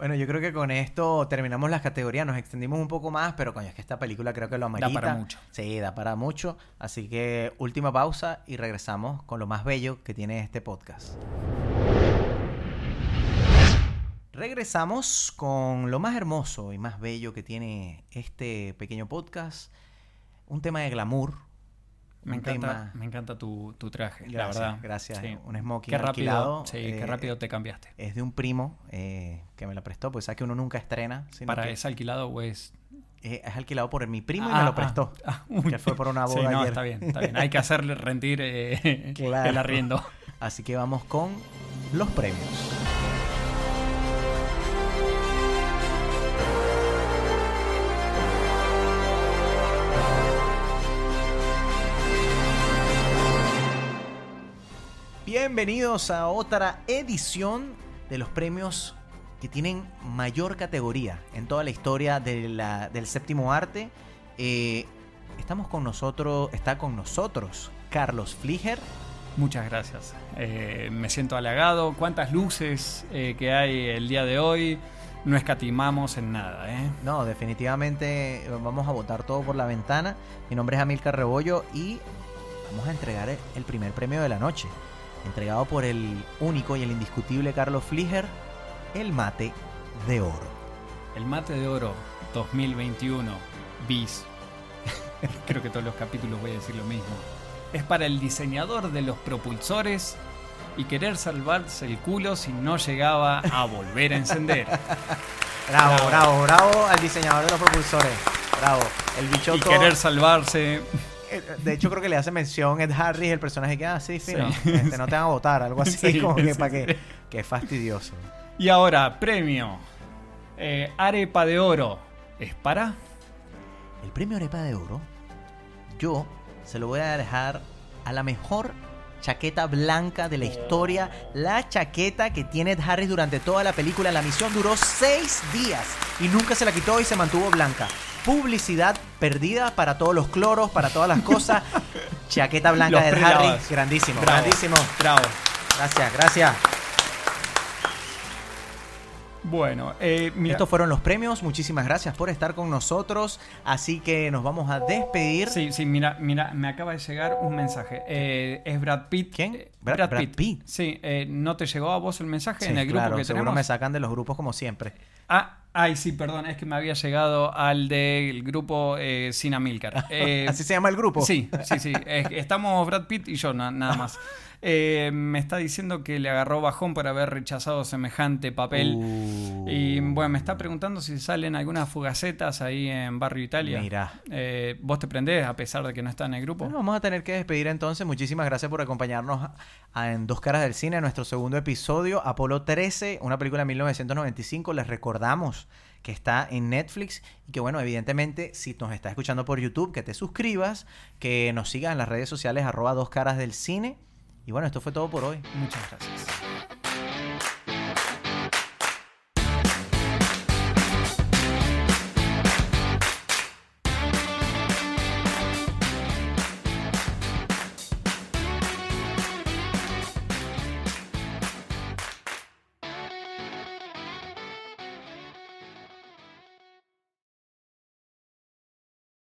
Bueno, yo creo que con esto terminamos las categorías, nos extendimos un poco más, pero coño, es que esta película creo que lo amerita. para mucho. Sí, da para mucho. Así que última pausa y regresamos con lo más bello que tiene este podcast. Regresamos con lo más hermoso y más bello que tiene este pequeño podcast. Un tema de glamour. Me encanta, tema- me encanta tu, tu traje, Gracias, la verdad. gracias. Sí. Un smoking Qué rápido, alquilado, sí, eh, qué rápido te cambiaste. Es de un primo eh, que me la prestó, pues sabes que uno nunca estrena. sino ¿Para que- es alquilado o es...? Eh, es alquilado por mi primo y Ah, me lo ah, prestó. ah, uy. que fue por una Sí, boda no, ayer. está bien, está bien. Hay que hacerle rendir eh, Claro. el arriendo. Así que vamos con los premios. Bienvenidos a otra edición de los premios que tienen mayor categoría en toda la historia de la- del séptimo arte. Eh, estamos con nosotros, está con nosotros Carlos Fliger. Muchas gracias. Eh, me siento halagado. Cuántas luces eh, que hay el día de hoy. No escatimamos en nada, ¿eh? No, definitivamente vamos a votar todo por la ventana. Mi nombre es Amilcar Rebollo y vamos a entregar el primer premio de la noche. Entregado por el único y el indiscutible Carlos Fliger, el mate de oro. El mate de oro 2021 bis. Creo que todos los capítulos voy a decir lo mismo. Es para el diseñador de los propulsores y querer salvarse el culo si no llegaba a volver a encender. Bravo, bravo, bravo al diseñador de los propulsores. Bravo. El bichoto. y querer salvarse. Eh, De hecho, creo que le hace mención Ed Harris, el personaje que, ah, sí, fino, Sí. este, no te van a votar, algo así, Sí, como que sí, para sí. que, que fastidioso. Y ahora, premio. Eh, arepa de oro. ¿Es para? El premio Arepa de Oro, yo se lo voy a dejar a la mejor chaqueta blanca de la historia. La chaqueta que tiene Ed Harris durante toda la película. La misión duró seis días y nunca se la quitó y se mantuvo blanca. Publicidad perdida para todos los cloros, para todas las cosas. Chaqueta blanca Los de. Harris, grandísimo, Bravo, grandísimo. Bravo. Gracias, gracias. Bueno, eh, mira, Estos fueron los premios. Muchísimas gracias por estar con nosotros. Así que nos vamos a despedir. Sí, sí, mira, mira, me acaba de llegar un mensaje. Eh, es Brad Pitt. ¿Quién? Eh, Brad- Brad, Brad Pitt. Pitt. Sí, eh, ¿no te llegó a vos el mensaje Sí, en el grupo claro, que seguro tenemos? me sacan de los grupos como siempre. Ah, ay, sí, perdón, es que me había llegado al del grupo eh, Sin Amilcar. Eh, Así se llama el grupo. Sí, sí, sí. Es- estamos Brad Pitt y yo, na- nada más. Eh, me está diciendo que le agarró bajón por haber rechazado semejante papel. Uh. Y bueno, me está preguntando si salen algunas fugacetas ahí en Barrio Italia. Mira. Eh, ¿Vos te prendés a pesar de que no está en el grupo? Bueno, vamos a tener que despedir entonces. Muchísimas gracias por acompañarnos a- en Dos Caras del Cine, nuestro segundo episodio, Apolo 13, una película de 1995. Les recordamos que está en Netflix y que bueno, evidentemente, si nos estás escuchando por YouTube, que te suscribas, que nos sigas en las redes sociales arroba Dos Caras del Cine. Y bueno, esto fue todo por hoy. Muchas gracias.